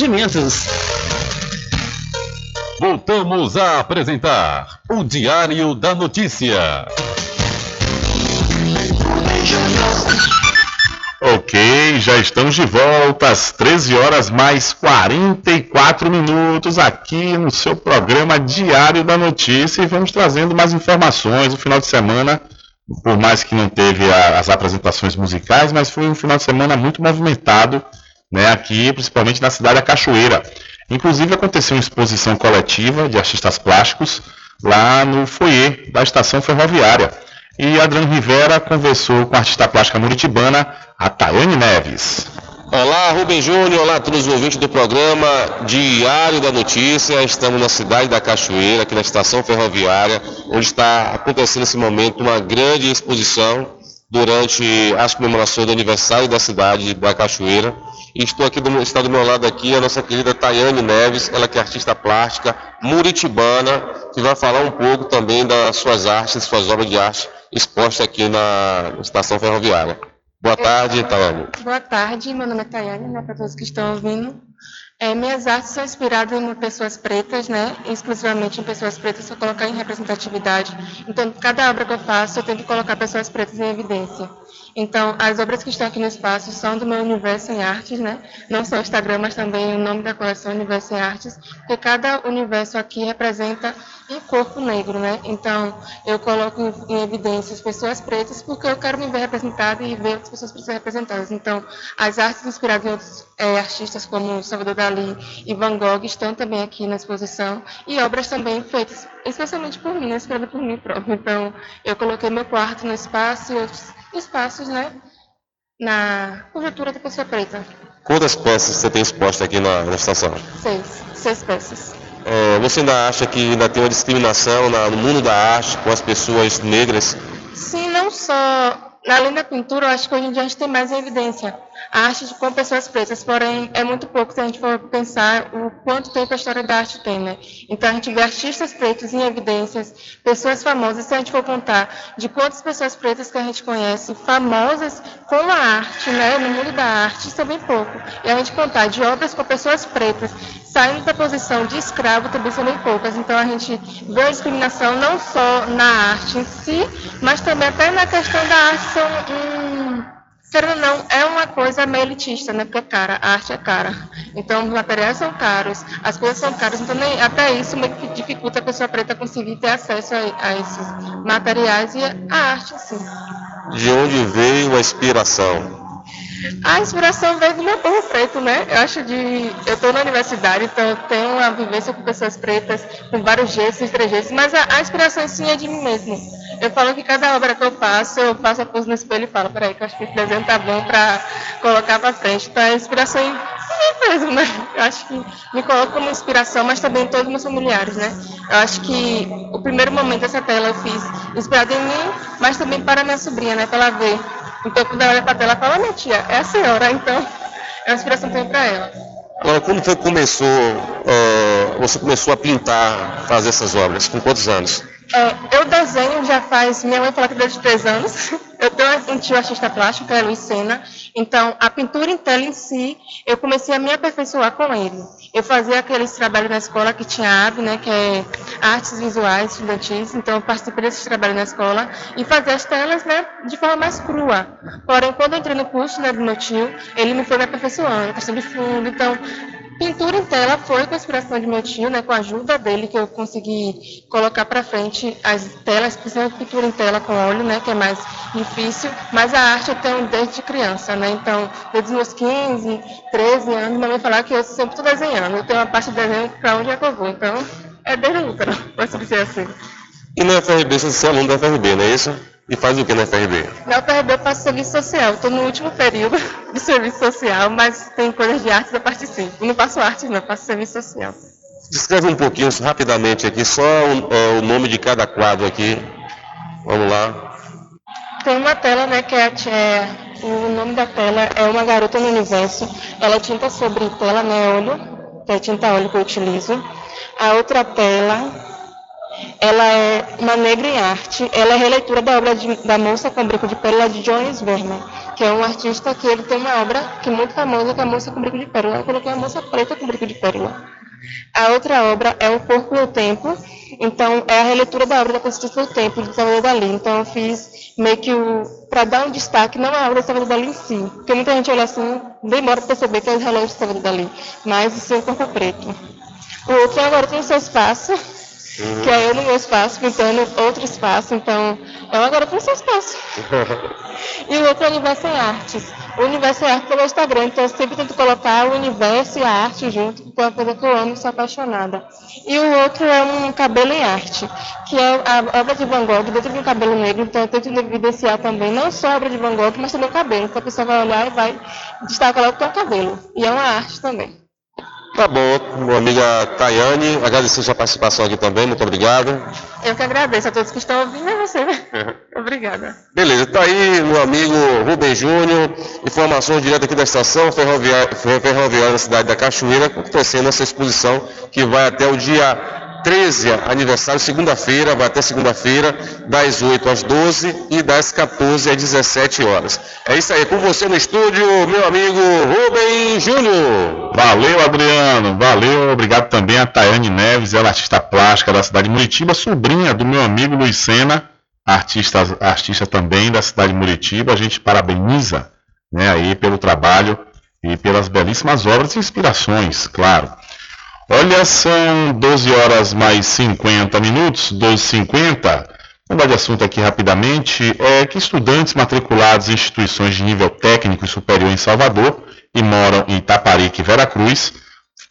Empreendimentos. Voltamos a apresentar o Diário da Notícia. Ok, já estamos de volta às 13 horas mais 44 minutos aqui no seu programa Diário da Notícia e vamos trazendo mais informações. O final de semana, por mais que não teve as apresentações musicais, mas foi um final de semana muito movimentado, né, aqui, principalmente na cidade da Cachoeira. Inclusive aconteceu uma exposição coletiva de artistas plásticos lá no foyer da estação ferroviária. E Adriano Rivera conversou com a artista plástica muritibana, a Tayane Neves. Olá, Rubem Júnior, olá a todos os ouvintes do programa Diário da Notícia. Estamos na cidade da Cachoeira, aqui na estação ferroviária, onde está acontecendo nesse momento uma grande exposição durante as comemorações do aniversário da cidade da Cachoeira. E estou aqui, do, está do meu lado aqui a nossa querida Tayane Neves, ela que é artista plástica muritibana, que vai falar um pouco também das suas artes, suas obras de arte expostas aqui na estação ferroviária. Boa tarde, Tayane. Boa tarde, meu nome é Tayane, né, para todos que estão ouvindo. É, minhas artes são inspiradas em pessoas pretas, né? Exclusivamente em pessoas pretas, só colocar em representatividade. Então, cada obra que eu faço, eu tento colocar pessoas pretas em evidência. Então, as obras que estão aqui no espaço são do meu Universo em Artes, né? Não só o Instagram, mas também o nome da coleção Universo em Artes, porque cada universo aqui representa um corpo negro, né? Então, eu coloco em, evidência as pessoas pretas, porque eu quero me ver representada e ver outras pessoas pretas representadas. Então, as artes inspiradas em outros é, artistas como Salvador Dali e Van Gogh estão também aqui na exposição, e obras também feitas especialmente por mim, né? inspirada por mim próprio. Então, eu coloquei meu quarto no espaço e outros espaços, né? Na cobertura da pessoa preta. Quantas peças você tem exposta aqui na, na estação? Seis. Seis peças. É, você ainda acha que ainda tem uma discriminação na, no mundo da arte com as pessoas negras? Sim, não só. Além da pintura, eu acho que hoje em dia a gente tem mais evidência arte com pessoas pretas, porém é muito pouco se a gente for pensar o quanto tempo a história da arte tem, né? Então a gente vê artistas pretos em evidências, pessoas famosas, se a gente for contar de quantas pessoas pretas que a gente conhece, famosas com a arte, né, no mundo da arte, isso é bem pouco. E a gente contar de obras com pessoas pretas saindo da posição de escravo também são bem poucas. Então a gente vê a discriminação não só na arte em si, mas também até na questão da arte são um Querendo ou não, é uma coisa meio elitista, né? Porque é cara, a arte é cara. Então, os materiais são caros, as coisas são caras, então nem, até isso meio que dificulta a pessoa preta conseguir ter acesso a, a esses materiais e a arte, sim. De onde veio a inspiração? A inspiração veio do meu povo preto, né? Eu acho de. Eu estou na universidade, então eu tenho uma vivência com pessoas pretas, com vários gestos, trejeitos, mas a, a inspiração sim é de mim mesmo. Eu falo que cada obra que eu faço, eu faço a pose no espelho e falo, peraí, que eu acho que esse desenho tá bom para colocar para frente. Então a inspiração em mim mesmo, né? Eu acho que me coloco como inspiração, mas também todos os meus familiares, né? Eu acho que o primeiro momento dessa tela eu fiz inspirada em mim, mas também para minha sobrinha, né? Para ela ver. Então quando ela olha para a tela, ela fala, minha tia, é a senhora, então é uma inspiração também para ela. Agora, quando foi que começou, é, você começou a pintar, fazer essas obras? Com quantos anos? É, eu desenho já faz, minha mãe fala que desde 3 anos. Eu tenho um tio artista plástico, que é Luiz Sena. Então, a pintura em tela em si, eu comecei a me aperfeiçoar com ele. Eu fazia aqueles trabalhos na escola que tinha AB, né, que é artes visuais estudantis. Então, eu participei desses trabalhos na escola e fazia as telas, né, de forma mais crua. Porém, quando eu entrei no curso, né, do meu tio, ele me foi me aperfeiçoando, questão de fundo. Então, Pintura em tela foi com a inspiração de meu tio, né, com a ajuda dele que eu consegui colocar para frente as telas, principalmente pintura em tela com óleo, né, que é mais difícil, mas a arte eu tenho desde criança, né, então desde os meus 15, 13 anos, minha mãe falava que eu sempre estou desenhando, eu tenho uma parte de desenho para onde é que eu vou, então é desde o útero, posso dizer assim. E na FRB, você é aluno da FRB, não é isso? E faz o que na FRB? Na FRB eu faço serviço social. Estou no último período de serviço social, mas tem coisas de artes eu participo. Não faço arte, não, faço serviço social. Descreve um pouquinho, rapidamente aqui, só o, é, o nome de cada quadro aqui. Vamos lá. Tem uma tela, né, que é, é, o nome da tela é Uma Garota no Universo. Ela é tinta sobre tela, né, óleo, que é tinta óleo que eu utilizo. A outra tela ela é uma negra em arte. Ela é releitura da obra de, da Moça com Brinco de Pérola de Jones Vernon, que é um artista que ele tem uma obra que é muito famosa, que é a Moça com Brinco de Pérola. Eu coloquei a Moça Preta com Brinco de Pérola. A outra obra é O Corpo e o Tempo. Então, é a releitura da obra da Constituição do Tempo, de Salvador Dali. Então, eu fiz meio que o. para dar um destaque, não a obra de Salvador Dali em si. Porque muita gente olha assim, demora para perceber que é os relógios de Salvador Dali. Mas, o corpo preto. O outro agora tem o seu espaço que é eu no meu espaço pintando outro espaço, então eu agora tenho seu espaço. e o outro é o Universo em Artes. O Universo em Artes é o meu Instagram, então eu sempre tento colocar o universo e a arte junto, porque é uma coisa que eu amo e sou apaixonada. E o outro é um cabelo em arte, que é a obra de Van Gogh dentro de um cabelo negro, então eu tento evidenciar também não só a obra de Van Gogh, mas também o cabelo, então a pessoa vai olhar e vai destacar logo que é o cabelo. E é uma arte também. Tá bom, minha amiga Tayane, agradecer sua participação aqui também, muito obrigado. Eu que agradeço a todos que estão ouvindo e você. Né? Obrigada. Beleza, tá aí meu amigo Rubem Júnior, informações direto aqui da estação ferroviária, ferroviária da cidade da Cachoeira, acontecendo essa exposição que vai até o dia 13 aniversário, segunda-feira, vai até segunda-feira, das 8 às 12 e das 14 às 17 horas. É isso aí, com você no estúdio, meu amigo Rubem Júnior. Valeu, Adriano, valeu, obrigado também a Tayane Neves, ela é artista plástica da cidade de Muritiba, sobrinha do meu amigo Luiz Sena, artista, artista também da cidade de Muritiba. A gente parabeniza né, aí pelo trabalho e pelas belíssimas obras e inspirações, claro. Olha, são 12 horas mais 50 minutos, 12h50. Mudar de assunto aqui rapidamente é que estudantes matriculados em instituições de nível técnico e superior em Salvador e moram em Itaparica e Veracruz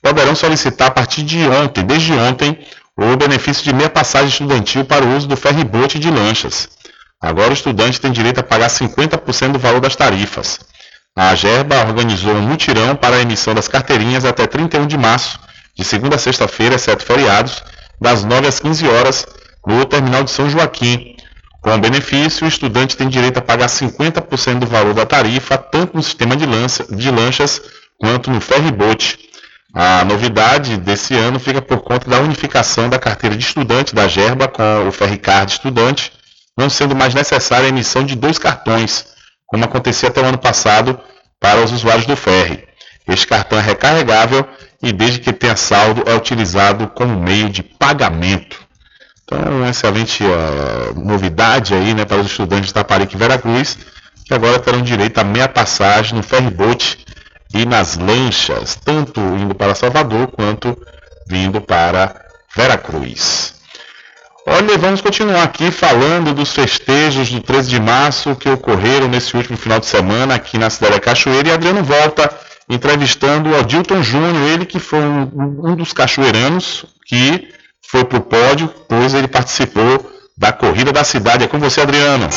poderão solicitar a partir de ontem, desde ontem, o benefício de meia passagem estudantil para o uso do ferribote de lanchas. Agora o estudante tem direito a pagar 50% do valor das tarifas. A Gerba organizou um mutirão para a emissão das carteirinhas até 31 de março de segunda a sexta-feira, exceto feriados, das 9 às 15 horas, no terminal de São Joaquim. Com o benefício, o estudante tem direito a pagar 50% do valor da tarifa, tanto no sistema de, lança, de lanchas quanto no ferryboat. A novidade desse ano fica por conta da unificação da carteira de estudante da Gerba com o Ferricard Estudante, não sendo mais necessária a emissão de dois cartões, como acontecia até o ano passado para os usuários do Ferry. Este cartão é recarregável e desde que tenha saldo é utilizado como meio de pagamento. Então, é uma excelente uh, novidade aí né, para os estudantes de Taparica e Veracruz, que agora terão direito a meia passagem no ferryboat e nas lanchas, tanto indo para Salvador quanto vindo para Veracruz. Olha, vamos continuar aqui falando dos festejos do 13 de março que ocorreram nesse último final de semana aqui na cidade da Cachoeira e Adriano volta entrevistando o Adilton Júnior, ele que foi um, um dos cachoeiranos que foi para o pódio, pois ele participou da Corrida da Cidade. É com você, Adriano.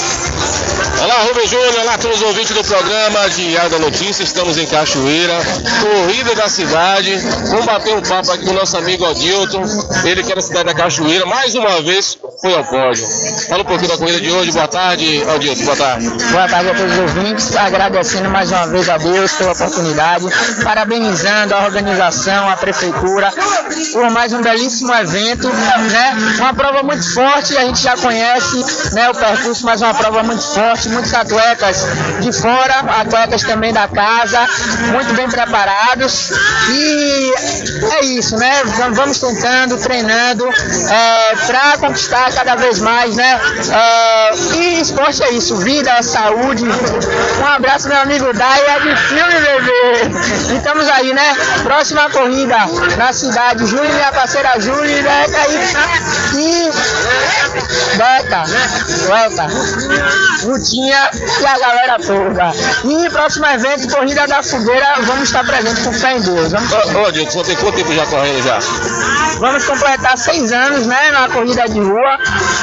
Olá, Rubem Júnior, olá a todos os ouvintes do programa Diário da Notícia, estamos em Cachoeira, Corrida da Cidade, vamos bater um papo aqui com o nosso amigo Adilton, ele que é da cidade da Cachoeira, mais uma vez foi ao pódio. Fala um pouquinho da corrida de hoje. Boa tarde, Aldilto. Boa tarde. Boa tarde a todos os ouvintes, agradecendo mais uma vez a Deus pela oportunidade, parabenizando a organização, a prefeitura, por mais um belíssimo evento, né? Uma prova muito forte, a gente já conhece né, o percurso, mas uma prova muito forte, muitos atletas de fora, atletas também da casa, muito bem preparados. E é isso, né? Vamos tentando, treinando, é, para conquistar cada vez mais, né? É, e esporte é isso, vida, saúde. Um abraço, meu amigo Daia de filme, bebê. E estamos aí, né? Próxima corrida na cidade, Júlio, minha parceira Júlia, Beca e, Beca, Beca, Rutinha e a galera toda. E próximo evento, Corrida da Fogueira, vamos estar presentes com fé em Deus. Vamos... Ô, ô Dilton, você tem quanto tempo já correndo já? Vamos completar seis anos, né, na corrida de rua.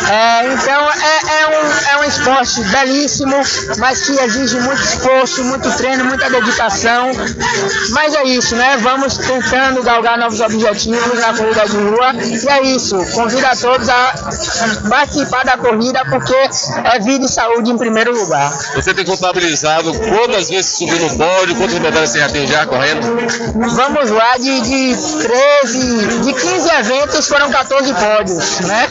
É, então é, é, um, é um esporte belíssimo, mas que exige muito esforço, muito treino, muita dedicação. Mas é isso, né? Vamos tentando galgar novos objetivos na corrida de rua. E é isso. Convido a todos a participar da corrida porque é vida e saúde em primeiro lugar. Você tem contabilizado quantas vezes subiu no pódio, quantas medalhas você já tem já correndo? Vamos lá, de, de 13, de 15 eventos foram 14 pódios, né?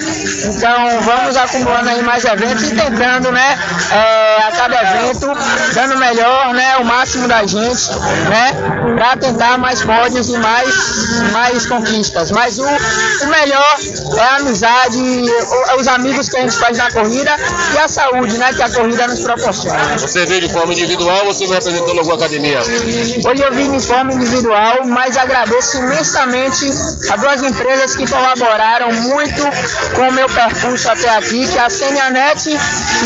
Então vamos acumulando aí mais eventos e tentando, né? É, a cada evento, dando o melhor, né? O máximo da gente, né? Para tentar mais pódios e mais, mais conquistas. Mas o, o melhor é a amizade, o- os amigos que a gente faz na corrida e a saúde, né? Que a corrida nos proporciona. Você veio de forma individual ou você me representou em alguma academia? Hoje eu vim de forma individual, mas agradeço imensamente a duas empresas que colaboraram muito com o meu percurso até aqui, que é a Senianet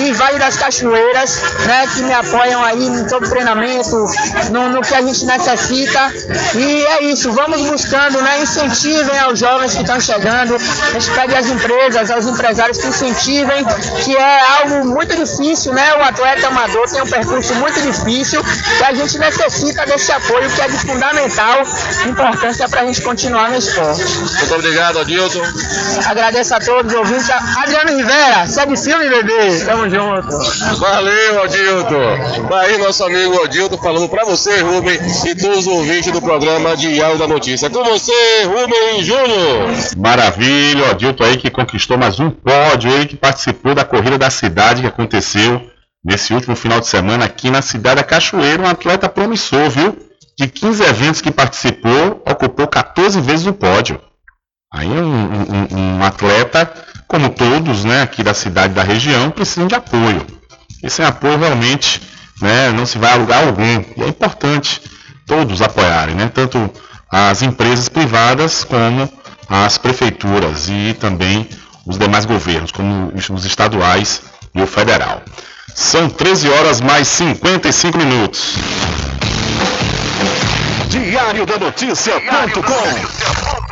e Vale das Cachoeiras, né, que me apoiam aí em todo o treinamento, no, no que a gente necessita. E é isso, vamos buscando, né, incentivem aos jovens que estão chegando, a gente pede às empresas, aos empresários que incentivem, que é algo muito difícil, né, o atleta amador tem um percurso muito difícil, que a gente necessita desse apoio que é de fundamental importância para a gente continuar no esporte. Muito obrigado, Adilton. Agradeço a todos os ouvintes. Adriano Rivera, segue filme, bebê. Tamo junto. Valeu, Odilton. Tá aí nosso amigo Odilton falando pra você, Rubem, e todos os ouvintes do programa Diário da Notícia. Com você, Rubem Júnior. Maravilha, o Adilto aí que conquistou mais um pódio, ele que participou da corrida da cidade que aconteceu nesse último final de semana aqui na cidade da Cachoeira, um atleta promissor, viu? De 15 eventos que participou, ocupou 14 vezes o pódio. Aí um, um- um atleta, como todos, né, aqui da cidade da região, precisam de apoio. E sem apoio realmente, né, não se vai a lugar algum. E é importante todos apoiarem, né, tanto as empresas privadas como as prefeituras e também os demais governos, como os- estaduais e o federal. São 13 horas mais 55 minutos. Diário da Notícia.com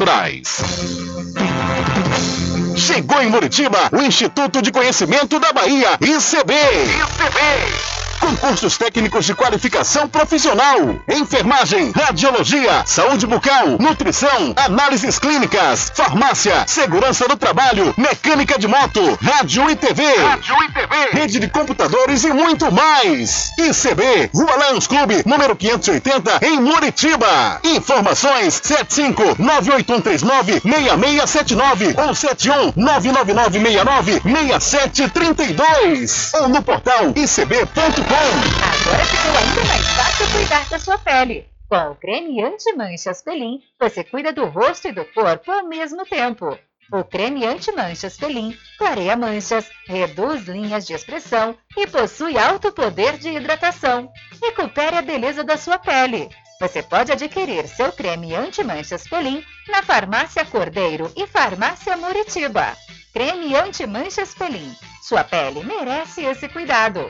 naturais. Chegou em Muritiba o Instituto de Conhecimento da Bahia, ICB. Concursos técnicos de qualificação profissional, enfermagem, radiologia, saúde bucal, nutrição, análises clínicas, farmácia, segurança do trabalho, mecânica de moto, rádio e TV, rede de computadores e muito mais. ICB, Rua Lions Clube, número 580, em Muritiba. Informações 75981396679 ou 71999696732 ou no portal icb.com. Agora ficou ainda mais fácil cuidar da sua pele. Com o creme anti-manchas Pelin, você cuida do rosto e do corpo ao mesmo tempo. O creme anti-manchas Pelin clareia manchas, reduz linhas de expressão e possui alto poder de hidratação. Recupere a beleza da sua pele. Você pode adquirir seu creme anti-manchas Pelin na Farmácia Cordeiro e Farmácia Muritiba. Creme anti-manchas Pelin. Sua pele merece esse cuidado.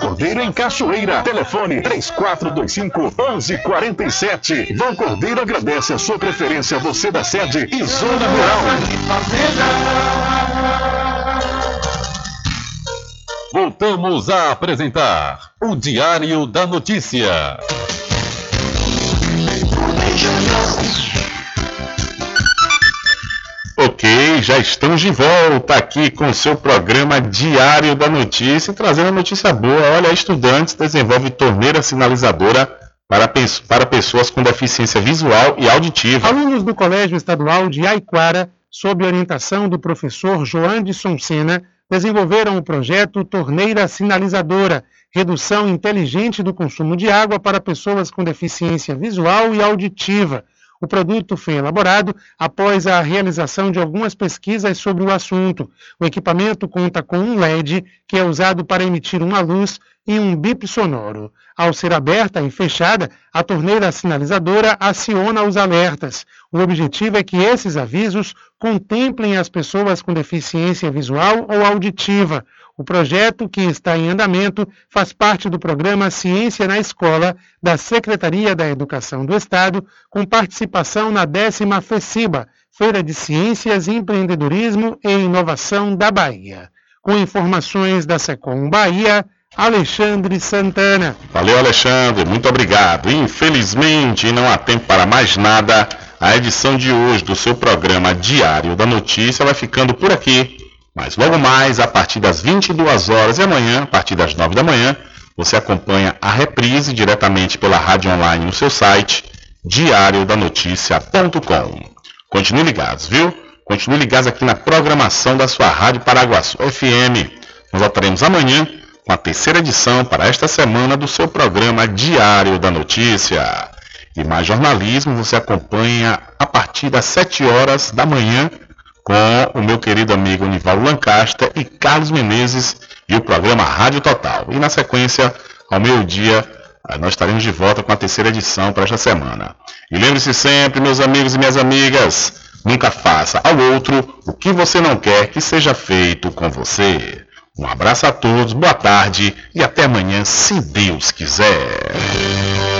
Cordeiro, em Cachoeira. Telefone 3425 1147. Val Cordeiro agradece a sua preferência, você da sede e Zona Rural. Voltamos a apresentar o Diário da Notícia. Ok, já estamos de volta aqui com o seu programa Diário da Notícia, trazendo a notícia boa. Olha, estudantes desenvolvem torneira sinalizadora para, para pessoas com deficiência visual e auditiva. Alunos do Colégio Estadual de Aiquara, sob orientação do professor Joandson Sena, desenvolveram o projeto Torneira Sinalizadora, redução inteligente do consumo de água para pessoas com deficiência visual e auditiva. O produto foi elaborado após a realização de algumas pesquisas sobre o assunto. O equipamento conta com um LED que é usado para emitir uma luz e um bip sonoro. Ao ser aberta e fechada, a torneira sinalizadora aciona os alertas. O objetivo é que esses avisos contemplem as pessoas com deficiência visual ou auditiva. O projeto, que está em andamento, faz parte do programa Ciência na Escola da Secretaria da Educação do Estado, com participação na décima FECIBA, Feira de Ciências, Empreendedorismo e Inovação da Bahia. Com informações da Secom Bahia, Alexandre Santana. Valeu, Alexandre, muito obrigado. Infelizmente, não há tempo para mais nada. A edição de hoje do seu programa Diário da Notícia vai ficando por aqui. Mas logo mais, a partir das 22 horas e amanhã, a partir das 9 da manhã, você acompanha a reprise diretamente pela rádio online no seu site diariodanoticia.com. Continue ligados, viu? Continue ligados aqui na programação da sua Rádio Paraguaçu FM. Nós voltaremos amanhã com a terceira edição para esta semana do seu programa Diário da Notícia. E mais jornalismo você acompanha a partir das 7 horas da manhã com o meu querido amigo Nivaldo Lancaster e Carlos Menezes e o programa Rádio Total. E na sequência, ao meio-dia, eh, nós estaremos de volta com a terceira edição para esta semana. E lembre-se sempre, meus amigos e minhas amigas, nunca faça ao outro o que você não quer que seja feito com você. Um abraço a todos, boa tarde e até amanhã, se Deus quiser.